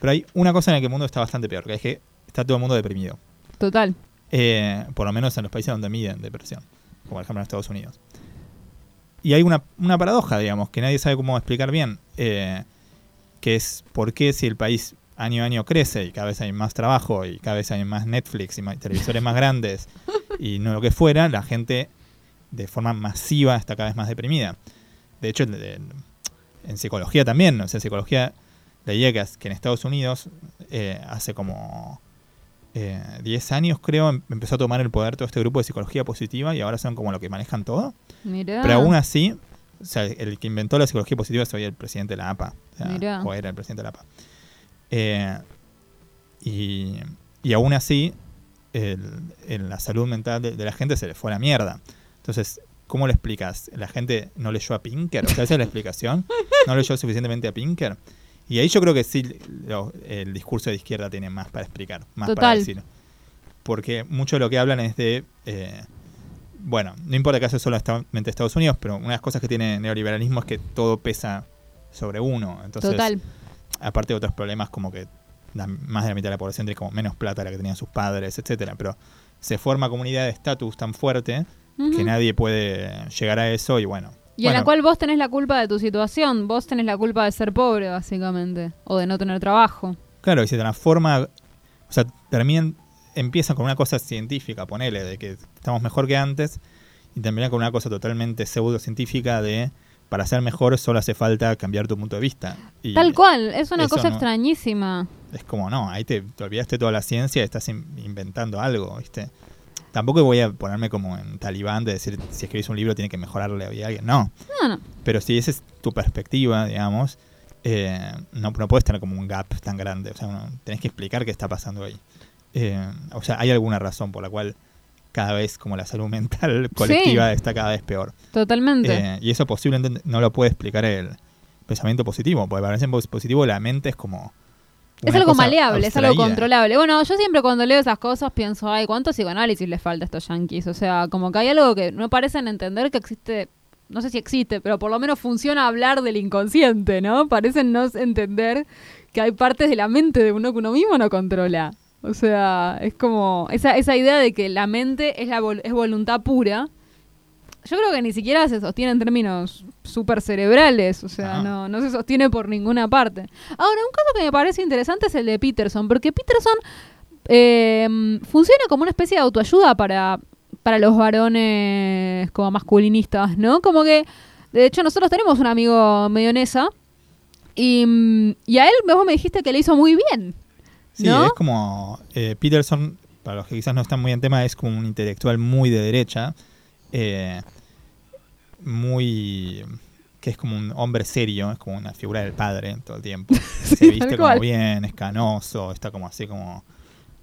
Pero hay una cosa en la que el mundo está bastante peor, que es que está todo el mundo deprimido. Total. Eh, por lo menos en los países donde miden depresión, como por ejemplo en Estados Unidos. Y hay una, una paradoja, digamos, que nadie sabe cómo explicar bien, eh, que es por qué si el país año a año crece y cada vez hay más trabajo y cada vez hay más Netflix y más, televisores más grandes y no lo que fuera, la gente de forma masiva está cada vez más deprimida. De hecho, en psicología también, o sea, en psicología leía que, que en Estados Unidos eh, hace como 10 eh, años creo em, empezó a tomar el poder todo este grupo de psicología positiva y ahora son como lo que manejan todo. Pero aún así, o sea, el que inventó la psicología positiva es hoy el presidente de la APA. O, era el presidente de la APA. Eh, y, y, aún así, el, la salud mental de, la gente se le fue a la mierda. Entonces, ¿cómo lo explicas? ¿La gente no leyó a Pinker? O sea, esa es la explicación. ¿No leyó suficientemente a Pinker? Y ahí yo creo que sí, el discurso de izquierda tiene más para explicar, más para decir. Porque mucho de lo que hablan es de. Eh, bueno, no importa que hace solamente Estados Unidos, pero una de las cosas que tiene el neoliberalismo es que todo pesa sobre uno. Entonces, Total. aparte de otros problemas como que más de la mitad de la población tiene como menos plata de la que tenían sus padres, etcétera. Pero se forma comunidad de estatus tan fuerte que nadie puede llegar a eso y bueno, y en la cual vos tenés la culpa de tu situación, vos tenés la culpa de ser pobre, básicamente, o de no tener trabajo. Claro, y se transforma, o sea, termina, empieza con una cosa científica, ponele, de que estamos mejor que antes, y termina con una cosa totalmente pseudocientífica de para ser mejor solo hace falta cambiar tu punto de vista. Tal cual, es una cosa extrañísima. Es como, no, ahí te, te, olvidaste toda la ciencia y estás inventando algo, ¿viste? Tampoco voy a ponerme como en talibán de decir si escribís un libro tiene que mejorarle a alguien. No. No, no. Pero si esa es tu perspectiva, digamos, eh, no, no puedes tener como un gap tan grande. O sea, tenés que explicar qué está pasando ahí. Eh, o sea, hay alguna razón por la cual cada vez como la salud mental colectiva está cada vez peor. Totalmente. Eh, y eso posiblemente no lo puede explicar el pensamiento positivo, porque para el positivo la mente es como es algo maleable, es algo controlable. Bueno, yo siempre cuando leo esas cosas pienso, ay, ¿cuánto psicoanálisis les falta a estos yankees? O sea, como que hay algo que no parecen entender que existe, no sé si existe, pero por lo menos funciona hablar del inconsciente, ¿no? Parecen no entender que hay partes de la mente de uno que uno mismo no controla. O sea, es como esa, esa idea de que la mente es, la es voluntad pura yo creo que ni siquiera se sostiene en términos súper cerebrales, o sea, no, no se sostiene por ninguna parte. Ahora, un caso que me parece interesante es el de Peterson, porque Peterson em, funciona como una especie de autoayuda para, para los varones como masculinistas, ¿no? Como que, de hecho, nosotros tenemos un amigo medionesa y, y a él vos me dijiste que le hizo muy bien. Sí, es como eh, Peterson, para los que quizás no están muy en tema, es como un intelectual muy de derecha eh, muy que es como un hombre serio, es como una figura del padre todo el tiempo. Se viste como bien, es canoso, está como así como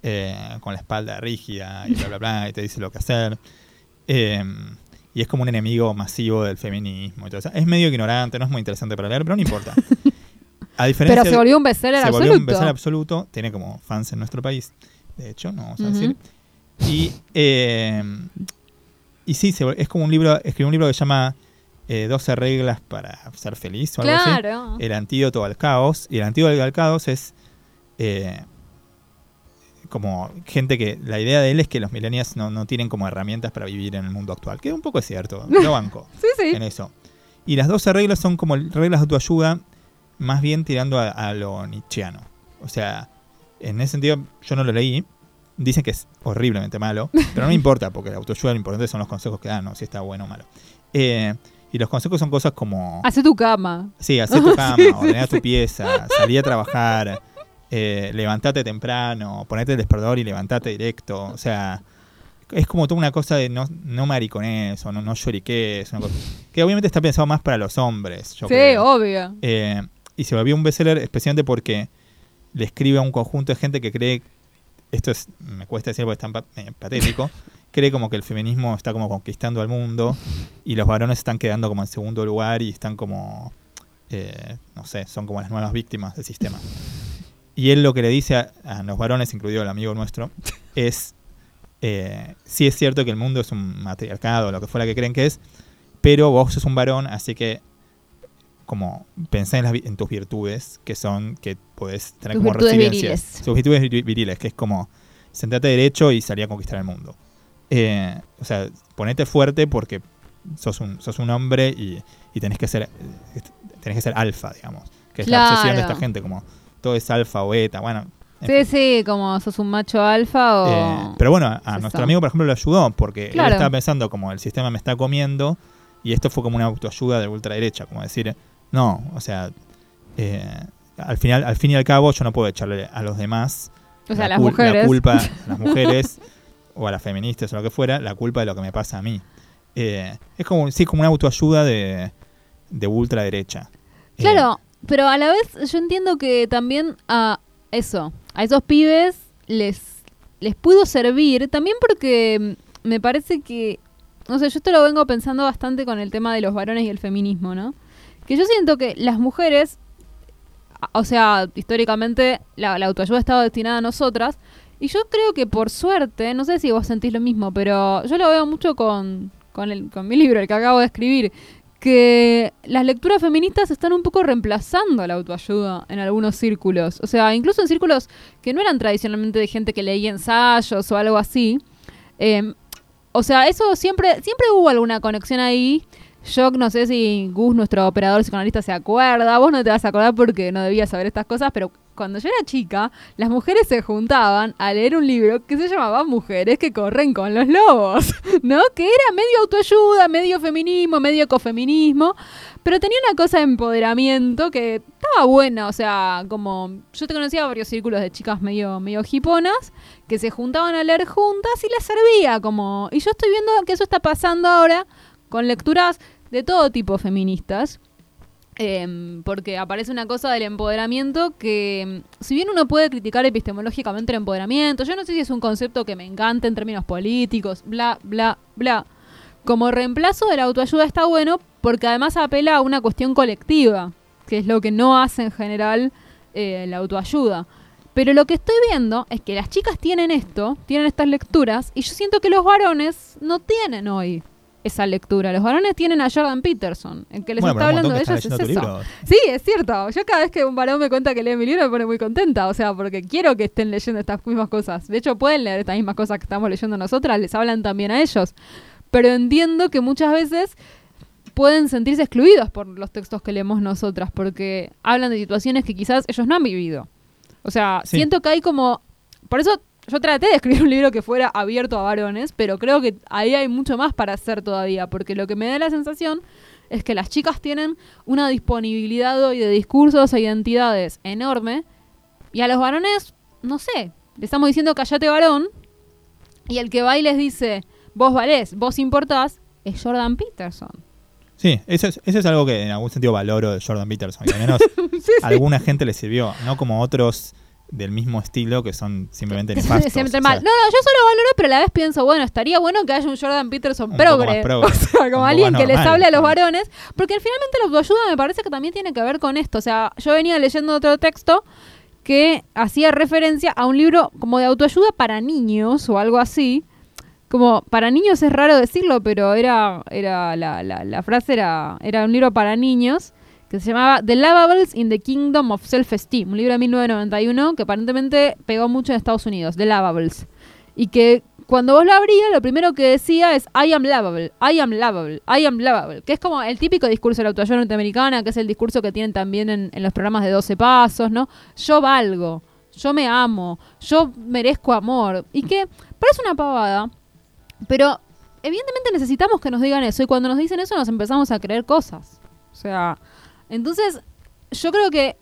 eh, con la espalda rígida y bla bla bla, y te dice lo que hacer. Eh, y es como un enemigo masivo del feminismo y todo eso. Es medio ignorante, no es muy interesante para leer, pero no importa. A diferencia pero se volvió un bestseller absoluto. Se volvió un bestseller absoluto, tiene como fans en nuestro país, de hecho, no vamos a decir. Y eh, y sí, es como un libro, escribió un libro que se llama 12 eh, reglas para ser feliz o algo claro. así. El antídoto al caos. Y el antídoto al caos es eh, como gente que la idea de él es que los millennials no, tienen como herramientas para vivir en el mundo actual. Que un poco es cierto, lo banco sí, sí. en eso. Y las 12 reglas son como reglas de autoayuda, más bien tirando a, a lo nietzscheano. O sea, en ese sentido yo no lo leí, Dicen que es horriblemente malo, pero no me importa, porque la autoayuda lo importante son los consejos que dan, no si está bueno o malo. Eh, y los consejos son cosas como... Hace tu cama. Sí, hace tu cama, ordenar tu pieza, salí a trabajar, eh, levantate temprano, ponete el despertador y levantate directo. O sea, es como toda una cosa de no, no maricones o no, no lloriques, que obviamente está pensado más para los hombres. sí, obvio. Eh, y se volvió un bestseller especialmente porque le escribe a un conjunto de gente que cree esto es, me cuesta decir porque es tan eh, patético, cree como que el feminismo está como conquistando al mundo y los varones están quedando como en segundo lugar y están como, eh, no sé, son como las nuevas víctimas del sistema. Y él lo que le dice a, los varones, incluido el amigo nuestro, es, eh, sí es cierto que el mundo es un matriarcado, lo que fuera que creen que es, pero vos sos un varón, así que como pensar en, las vi- en tus virtudes, que son que podés tener Tus como virtudes resiliencia. viriles. Tus virtudes viri- viriles, que es como sentate derecho y salir a conquistar el mundo. Eh, o sea, ponete fuerte porque sos un, sos un hombre y, y tenés que ser eh, tenés que ser alfa, digamos. Que es la obsesión de esta Claro. gente, como todo es alfa o beta, bueno. en Sí, fin. sí, como sos un macho alfa o... Eh, pero bueno, a es nuestro amigo, por ejemplo, lo ayudó porque Claro. él estaba pensando como el sistema me está comiendo y esto fue como una autoayuda de ultraderecha, como decir, no, o sea, eh, al final, al fin y al cabo yo no puedo echarle a los demás o sea, la, las cul- mujeres. la culpa a las mujeres o a las feministas o lo que fuera, la culpa de lo que me pasa a mí. Eh, es como, sí, como una autoayuda de, de ultraderecha. Eh, Claro, pero a la vez yo entiendo que también a eso, a esos pibes les, les pudo servir, también porque me parece que, no sé, yo esto lo vengo pensando bastante con el tema de los varones y el feminismo, ¿no? Que yo siento que las mujeres, o sea, históricamente la, autoayuda estaba destinada a nosotras, y yo creo que por suerte, no sé si vos sentís lo mismo, pero yo lo veo mucho con, con, el, con mi libro, el que acabo de escribir, que las lecturas feministas están un poco reemplazando la autoayuda en algunos círculos. O sea, incluso en círculos que no eran tradicionalmente de gente que leía ensayos o algo así. Eh, o sea, eso siempre, siempre hubo alguna conexión ahí. Yo no sé si Gus, nuestro operador psicoanalista, se acuerda. Vos no te vas a acordar porque no debías saber estas cosas, pero cuando yo era chica, las mujeres se juntaban a leer un libro que se llamaba Mujeres que corren con los lobos, ¿no? Que era medio autoayuda, medio feminismo, medio ecofeminismo, pero tenía una cosa de empoderamiento que estaba buena, o sea, como yo te conocía varios círculos de chicas medio medio hiponas que se juntaban a leer juntas y les servía como y yo estoy viendo que eso está pasando ahora con lecturas de todo tipo feministas. Em, porque aparece una cosa del empoderamiento que, em, si bien uno puede criticar epistemológicamente el empoderamiento, yo no sé si es un concepto que me encanta en términos políticos, bla, bla, bla. Como reemplazo de la autoayuda está bueno porque además apela a una cuestión colectiva, que es lo que no hace en general eh, la autoayuda. Pero lo que estoy viendo es que las chicas tienen esto, tienen estas lecturas, y yo siento que los varones no tienen hoy esa lectura. Los varones tienen a Jordan Peterson, el que les bueno, está hablando de ellos es eso. libro. Sí, es cierto. Yo cada vez que un varón me cuenta que lee mi libro me pone muy contenta, o sea, porque quiero que estén leyendo estas mismas cosas. De hecho, pueden leer estas mismas cosas que estamos leyendo nosotras, les hablan también a ellos. Pero entiendo que muchas veces pueden sentirse excluidos por los textos que leemos nosotras, porque hablan de situaciones que quizás ellos no han vivido. O sea, Sí. siento que hay como... Por eso yo traté de escribir un libro que fuera abierto a varones, pero creo que ahí hay mucho más para hacer todavía, porque lo que me da la sensación es que las chicas tienen una disponibilidad hoy de discursos e identidades enorme, y a los varones, no sé, le estamos diciendo callate varón, y el que va y les dice, vos valés, vos importás, es Jordan Peterson. Sí, eso es, eso es algo que en algún sentido valoro de Jordan Peterson, que al menos a alguna gente le sirvió, no como otros del mismo estilo que son simplemente nefastos. O sea, mal. No, no, yo solo valoro, pero a la vez pienso, bueno, estaría bueno que haya un Jordan Peterson Un poco progre. más progre, O sea, como alguien que les hable a los varones. Porque finalmente la autoayuda me parece que también tiene que ver con esto. O sea, yo venía leyendo otro texto que hacía referencia a un libro como de autoayuda para niños o algo así. Como para niños es raro decirlo, pero era, era la, la, la frase era, era un libro para niños que se llamaba The Lavables in the Kingdom of Self-Esteem, un libro de 1991 que aparentemente pegó mucho en Estados Unidos, The Lavables. Y que cuando vos lo abrías, lo primero que decía es I am lovable, I am lovable, I am lovable, que es como el típico discurso de la autoayuda norteamericana, que es el discurso que tienen también en, en los programas de 12 pasos, ¿no? Yo valgo, yo me amo, yo merezco amor. Y que parece una pavada, pero evidentemente necesitamos que nos digan eso y cuando nos dicen eso nos empezamos a creer cosas. O sea, entonces yo creo que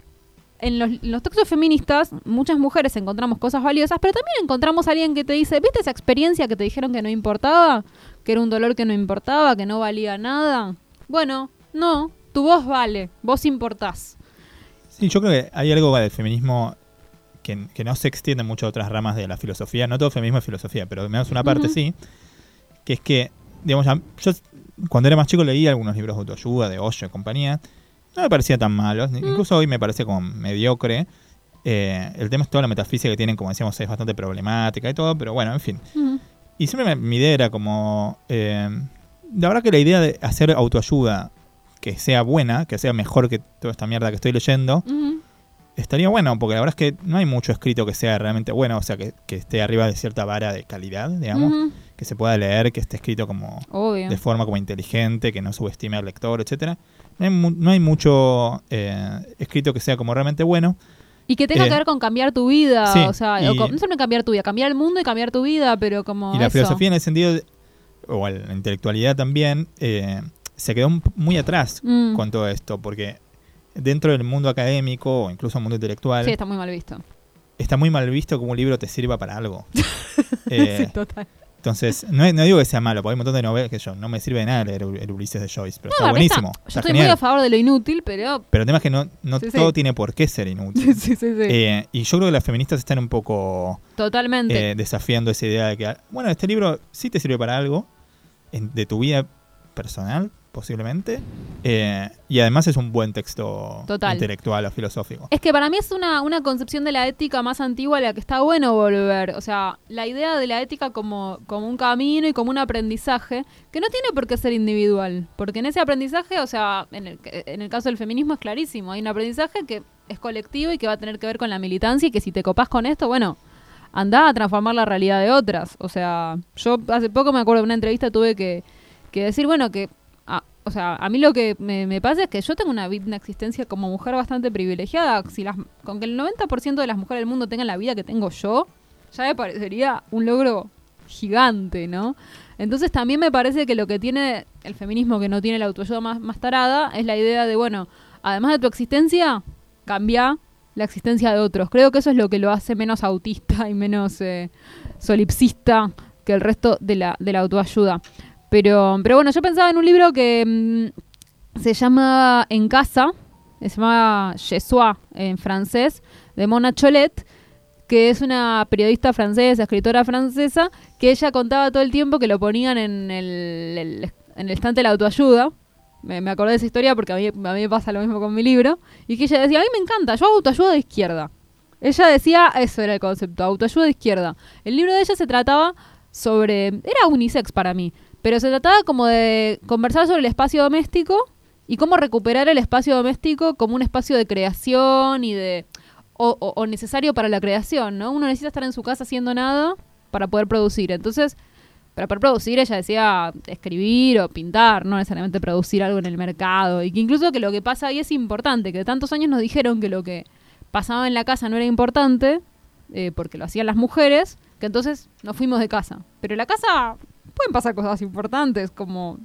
en los, en los textos feministas muchas mujeres encontramos cosas valiosas, pero también encontramos a alguien que te dice, ¿viste esa experiencia que te dijeron que no importaba? Que era un dolor que no importaba, que no valía nada. Bueno, no, tu voz vale, vos importás. Sí, yo creo que hay algo del feminismo que, que no se extiende mucho a otras ramas de la filosofía. No todo feminismo es filosofía, pero menos una parte Ujú. sí. Que es que, digamos, yo cuando era más chico leía algunos libros de autoayuda, de Osho y compañía. No me parecía tan malos. Mm. Incluso hoy me parece como mediocre. Eh, el tema es toda la metafísica que tienen, como decíamos, es bastante problemática y todo, pero bueno, en fin. Mm. Y siempre me- mi idea era como. eh, la verdad que la idea de hacer autoayuda que sea buena, que sea mejor que toda esta mierda que estoy leyendo, Ujú. estaría bueno, porque la verdad es que no hay mucho escrito que sea realmente bueno, o sea, que, que esté arriba de cierta vara de calidad, digamos, que se pueda leer, que esté escrito como Obvio. de forma como inteligente, que no subestime al lector, etcétera. No hay, mu- no hay mucho eh, escrito que sea como realmente bueno. Y que tenga Eh, que ver con cambiar tu vida, sí, o sea, y- o con- no solo cambiar tu vida, cambiar el mundo y cambiar tu vida, pero como y la eso. filosofía en el sentido, de- o la intelectualidad también, eh, se quedó muy atrás Mm. con todo esto, porque dentro del mundo académico o incluso el mundo intelectual, Sí, está muy mal visto. está muy mal visto que un libro te sirva para algo. Eh, sí, total. Entonces, no, no digo que sea malo, porque hay un montón de novelas que yo no me sirve de nada leer el Ulises de Joyce, pero No, está buenísimo. Yo está estoy genial. muy a favor de lo inútil, pero. Pero el tema es que no, no Sí, sí. todo tiene por qué ser inútil. sí, sí, sí. Eh, y yo creo que las feministas están un poco Totalmente. eh, desafiando esa idea de que, bueno, este libro sí te sirve para algo en- de tu vida personal, posiblemente, eh, y además es un buen texto Total. intelectual o filosófico. Es que para mí es una, una concepción de la ética más antigua a la que está bueno volver. O sea, la idea de la ética como, como un camino y como un aprendizaje que no tiene por qué ser individual. Porque en ese aprendizaje, o sea, en el, en el caso del feminismo es clarísimo. Hay un aprendizaje que es colectivo y que va a tener que ver con la militancia y que si te copás con esto, bueno, anda a transformar la realidad de otras. O sea, yo hace poco me acuerdo de una entrevista tuve que, que decir, bueno, que o sea, a mí lo que me, pasa es que yo tengo una existencia como mujer bastante privilegiada. Si las, con que el 90% de las mujeres del mundo tengan la vida que tengo yo, ya me parecería un logro gigante, ¿no? Entonces también me parece que lo que tiene el feminismo que no tiene la autoayuda más, más tarada es la idea de, bueno, además de tu existencia, cambia la existencia de otros. Creo que eso es lo que lo hace menos autista y menos eh, solipsista que el resto de la, de la autoayuda. Pero, pero bueno, yo pensaba en un libro que mm, se llama En casa, se llama Jesua en francés, de Mona Cholet, que es una periodista francesa, escritora francesa, que ella contaba todo el tiempo que lo ponían en el, en el estante de la autoayuda. Me, me acordé de esa historia porque a mí, a mí me pasa lo mismo con mi libro. Y que ella decía, a mí me encanta, yo hago autoayuda de izquierda. Ella decía, eso era el concepto, autoayuda de izquierda. El libro de ella se trataba sobre, era unisex para mí, pero se trataba como de conversar sobre el espacio doméstico y cómo recuperar el espacio doméstico como un espacio de creación y de o, necesario para la creación, ¿no? Uno necesita estar en su casa haciendo nada para poder producir. Entonces, para poder producir, ella decía escribir o pintar, no necesariamente producir algo en el mercado. Y que incluso que lo que pasa ahí es importante, que tantos años nos dijeron que lo que pasaba en la casa no era importante, eh, porque lo hacían las mujeres, que entonces nos fuimos de casa. Pero la casa pueden pasar cosas importantes, como.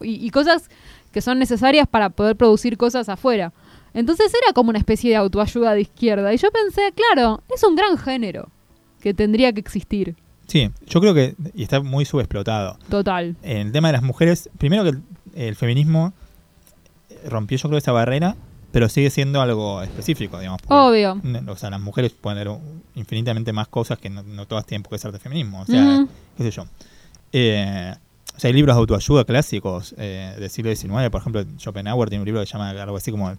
y, y cosas que son necesarias para poder producir cosas afuera. Entonces era como una especie de autoayuda de izquierda. Y yo pensé, claro, es un gran género que tendría que existir. Sí, yo creo que y está muy subexplotado. Total. En el tema de las mujeres, primero que el, el feminismo rompió yo creo esa barrera, pero sigue siendo algo específico, digamos. Obvio. O sea, las mujeres pueden leer infinitamente más cosas que no, no todas tienen por qué ser de feminismo. O sea, Ujú. qué sé yo. Eh, o sea, hay libros de autoayuda clásicos eh, del siglo XIX, por ejemplo, Schopenhauer tiene un libro que se llama algo así como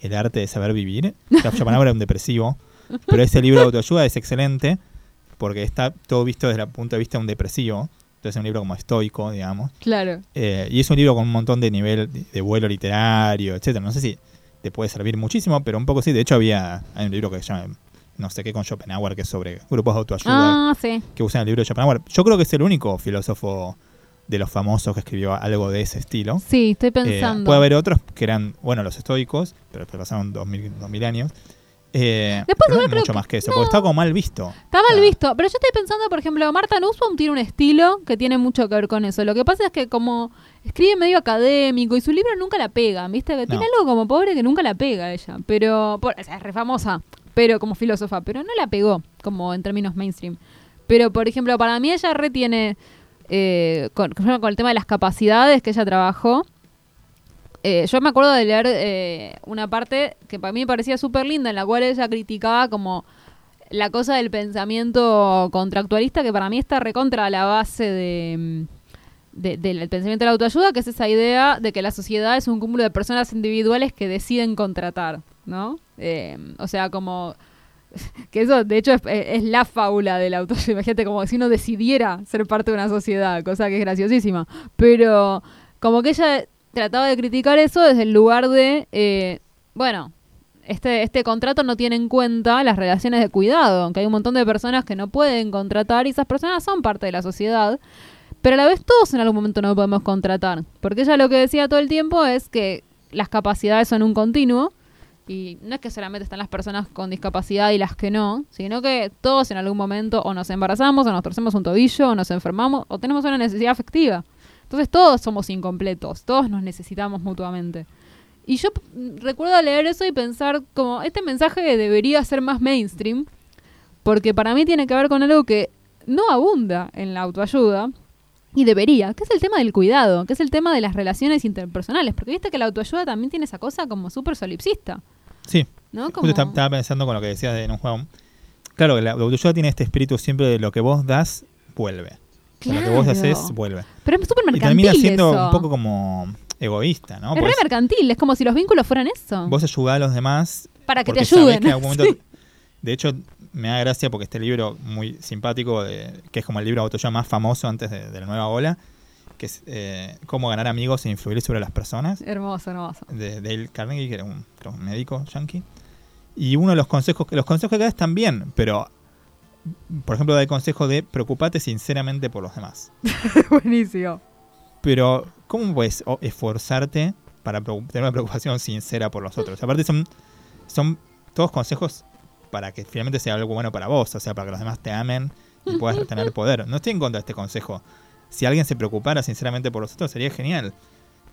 El arte de saber vivir. O sea, Schopenhauer era un depresivo, pero ese libro de autoayuda es excelente porque está todo visto desde el punto de vista de un depresivo. Entonces es un libro como estoico, digamos. Claro. Eh, y es un libro con un montón de nivel de, de vuelo literario, etcétera. No sé si te puede servir muchísimo, pero un poco sí. De hecho, había hay un libro que se llama no sé qué con Schopenhauer, que es sobre grupos de autoayuda Ah, sí. que usan el libro de Schopenhauer. Yo creo que es el único filósofo de los famosos que escribió algo de ese estilo. Sí, estoy Eh, pensando. puede haber otros que eran, bueno, los estoicos, pero que pasaron 2000, 2000 años. Eh, Después pero no creo mucho que- más que eso, no. porque está como mal visto. Está mal visto, pero yo estoy pensando, por ejemplo, Marta Nussbaum tiene un estilo que tiene mucho que ver con eso. Lo que pasa es que como escribe medio académico y su libro nunca la pega, ¿viste? Tiene No. algo como pobre que nunca la pega ella, pero por, o sea, es re famosa, pero como filósofa, pero no la pegó como en términos mainstream. Pero por ejemplo, para mí ella retiene eh, con, el tema de las capacidades que ella trabajó. Eh, yo me acuerdo de leer eh, una parte que para mí me parecía súper linda, en la cual ella criticaba como la cosa del pensamiento contractualista, que para mí está recontra la base de, mm, de- del pensamiento de la autoayuda, que es esa idea de que la sociedad es un cúmulo de personas individuales que deciden contratar, ¿no? Eh, o sea, como que eso de hecho es, es la fábula de la autoayuda. Imagínate como si uno decidiera ser parte de una sociedad, cosa que es graciosísima. Pero como que ella trataba de criticar eso desde el lugar de, eh, bueno, este, este contrato no tiene en cuenta las relaciones de cuidado, aunque hay un montón de personas que no pueden contratar y esas personas son parte de la sociedad. Pero a la vez todos en algún momento no podemos contratar. Porque ella lo que decía todo el tiempo es que las capacidades son un continuo. Y no es que solamente están las personas con discapacidad y las que no, sino que todos en algún momento o nos embarazamos, o nos torcemos un tobillo, o nos enfermamos, o tenemos una necesidad afectiva. Entonces todos somos incompletos, todos nos necesitamos mutuamente. Y yo recuerdo leer eso y pensar como, este mensaje debería ser más mainstream, porque para mí tiene que ver con algo que no abunda en la autoayuda, y debería, que es el tema del cuidado, que es el tema de las relaciones interpersonales, porque viste que la autoayuda también tiene esa cosa como súper solipsista. Sí. ¿no? Justo estaba pensando con lo que decías de no juego. Claro, que la autoayuda tiene este espíritu siempre de lo que vos das, vuelve. Lo que vos haces, vuelve. Pero es súper mercantil. Y termina siendo un poco como egoísta, ¿no? Es re mercantil, es como si los vínculos fueran eso. Vos ayudás a los demás. Para que te ayuden. De hecho, me da gracia porque este libro muy simpático, de, que es como el libro de autoayuda más famoso antes de, la nueva ola, que es eh, Cómo ganar amigos e influir sobre las personas. Hermoso, hermoso. De Dale Carnegie, que era un, médico yankee. Y uno de los consejos, que los consejos que da están bien, pero por ejemplo, da el consejo de preocupate sinceramente por los demás. Buenísimo. Pero, ¿cómo puedes esforzarte para tener una preocupación sincera por los otros? Aparte, son, son todos consejos para que finalmente sea algo bueno para vos, o sea, para que los demás te amen y puedas tener poder. No estoy en contra de este consejo. Si alguien se preocupara sinceramente por los otros, sería genial.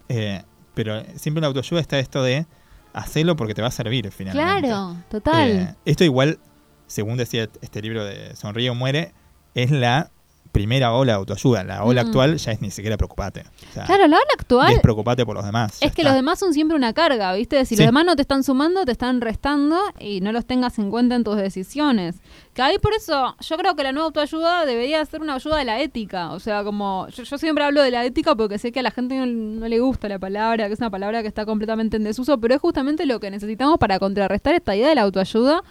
Eh, pero siempre en la autoayuda está esto de hacerlo porque te va a servir finalmente. Claro, total. Eh, esto igual, según decía este libro de Sonríe o Muere, es la primera ola de autoayuda. La ola actual ya es ni siquiera preocupate. claro, la ola actual. Es preocupate por los demás. Es que los demás son siempre una carga, ¿viste? Si los demás no te están sumando, te están restando y no los tengas en cuenta en tus decisiones. Que ahí por eso yo creo que la nueva autoayuda debería ser una ayuda de la ética. O sea, como yo, siempre hablo de la ética porque sé que a la gente no, no, le gusta la palabra, que es una palabra que está completamente en desuso, pero es justamente lo que necesitamos para contrarrestar esta idea de la autoayuda,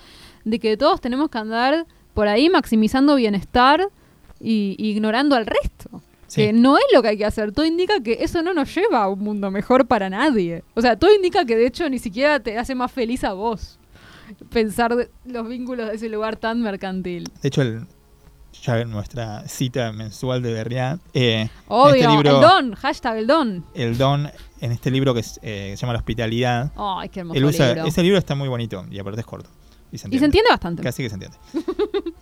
de que todos tenemos que andar por ahí maximizando bienestar y ignorando al resto. Que no es lo que hay que hacer. Todo indica que eso no nos lleva a un mundo mejor para nadie. O sea, todo indica que de hecho ni siquiera te hace más feliz a vos pensar los vínculos de ese lugar tan mercantil. De hecho, el, ya nuestra cita mensual de Berriat. Eh, Obvio, este libro, el don, hashtag el don. El don, en este libro que eh, se llama La Hospitalidad. Ay, qué hermoso libro. Ese libro está muy bonito y aparte es corto. Y se entiende, bastante. Casi que se entiende.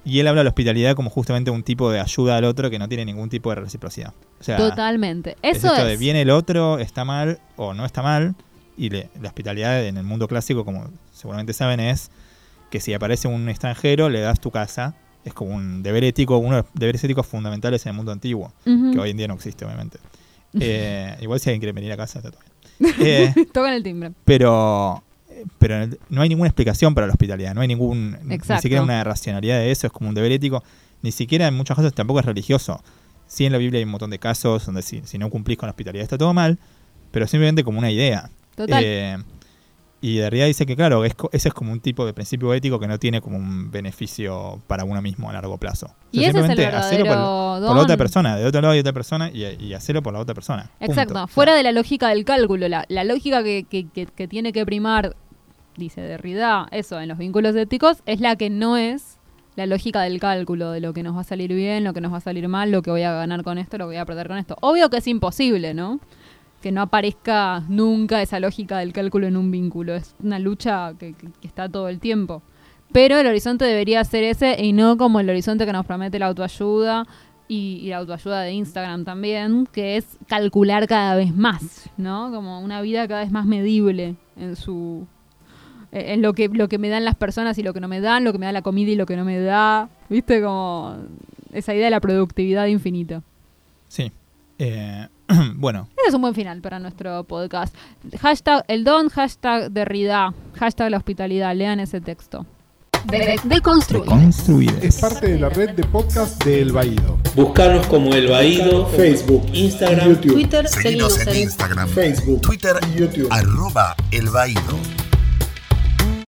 y él habla de la hospitalidad como justamente un tipo de ayuda al otro que no tiene ningún tipo de reciprocidad. Totalmente. Eso es. Esto de viene el otro, está mal o no está mal. Y la hospitalidad en el mundo clásico, como seguramente saben, es que si aparece un extranjero, le das tu casa. Es como un deber ético, uno de los deberes éticos fundamentales en el mundo antiguo, que hoy en día no existe, obviamente. Eh, igual si alguien quiere venir a casa, está todo bien. Eh, Tocan el timbre. Pero pero no hay ninguna explicación para la hospitalidad, no hay ningún, ni siquiera una racionalidad de eso, es como un deber ético, ni siquiera en muchas cosas tampoco es religioso. Sí, en la Biblia hay un montón de casos donde si, si no cumplís con la hospitalidad está todo mal, pero simplemente como una idea. Total. Eh, y Derrida dice que, claro, ese es como un tipo de principio ético que no tiene como un beneficio para uno mismo a largo plazo. y simplemente es hacerlo por, la otra persona, de otro lado hay otra persona y, hacerlo por la otra persona. Exacto, fuera de la lógica del cálculo, la, lógica que, que, tiene que primar, dice Derrida, eso, en los vínculos éticos, es la que no es la lógica del cálculo, de lo que nos va a salir bien, lo que nos va a salir mal, lo que voy a ganar con esto, lo que voy a perder con esto. Obvio que es imposible, ¿no? que no aparezca nunca esa lógica del cálculo en un vínculo. Es una lucha que, está todo el tiempo. Pero el horizonte debería ser ese y no como el horizonte que nos promete la autoayuda y, la autoayuda de Instagram también, que es calcular cada vez más, ¿no? Como una vida cada vez más medible en su en lo que lo que me dan las personas y lo que no me dan, lo que me da la comida y lo que no me da, ¿viste? Como esa idea de la productividad infinita. Sí. Eh, bueno. Ese es un buen final para nuestro podcast. Hashtag el don, hashtag Derrida, hashtag la hospitalidad. Lean ese texto. De, de Es parte de la red de podcast de El Baído. Buscarnos como El Baído, Facebook, Instagram, Twitter. Seguimos en, Instagram, Facebook, Twitter y YouTube. Arroba El Baído.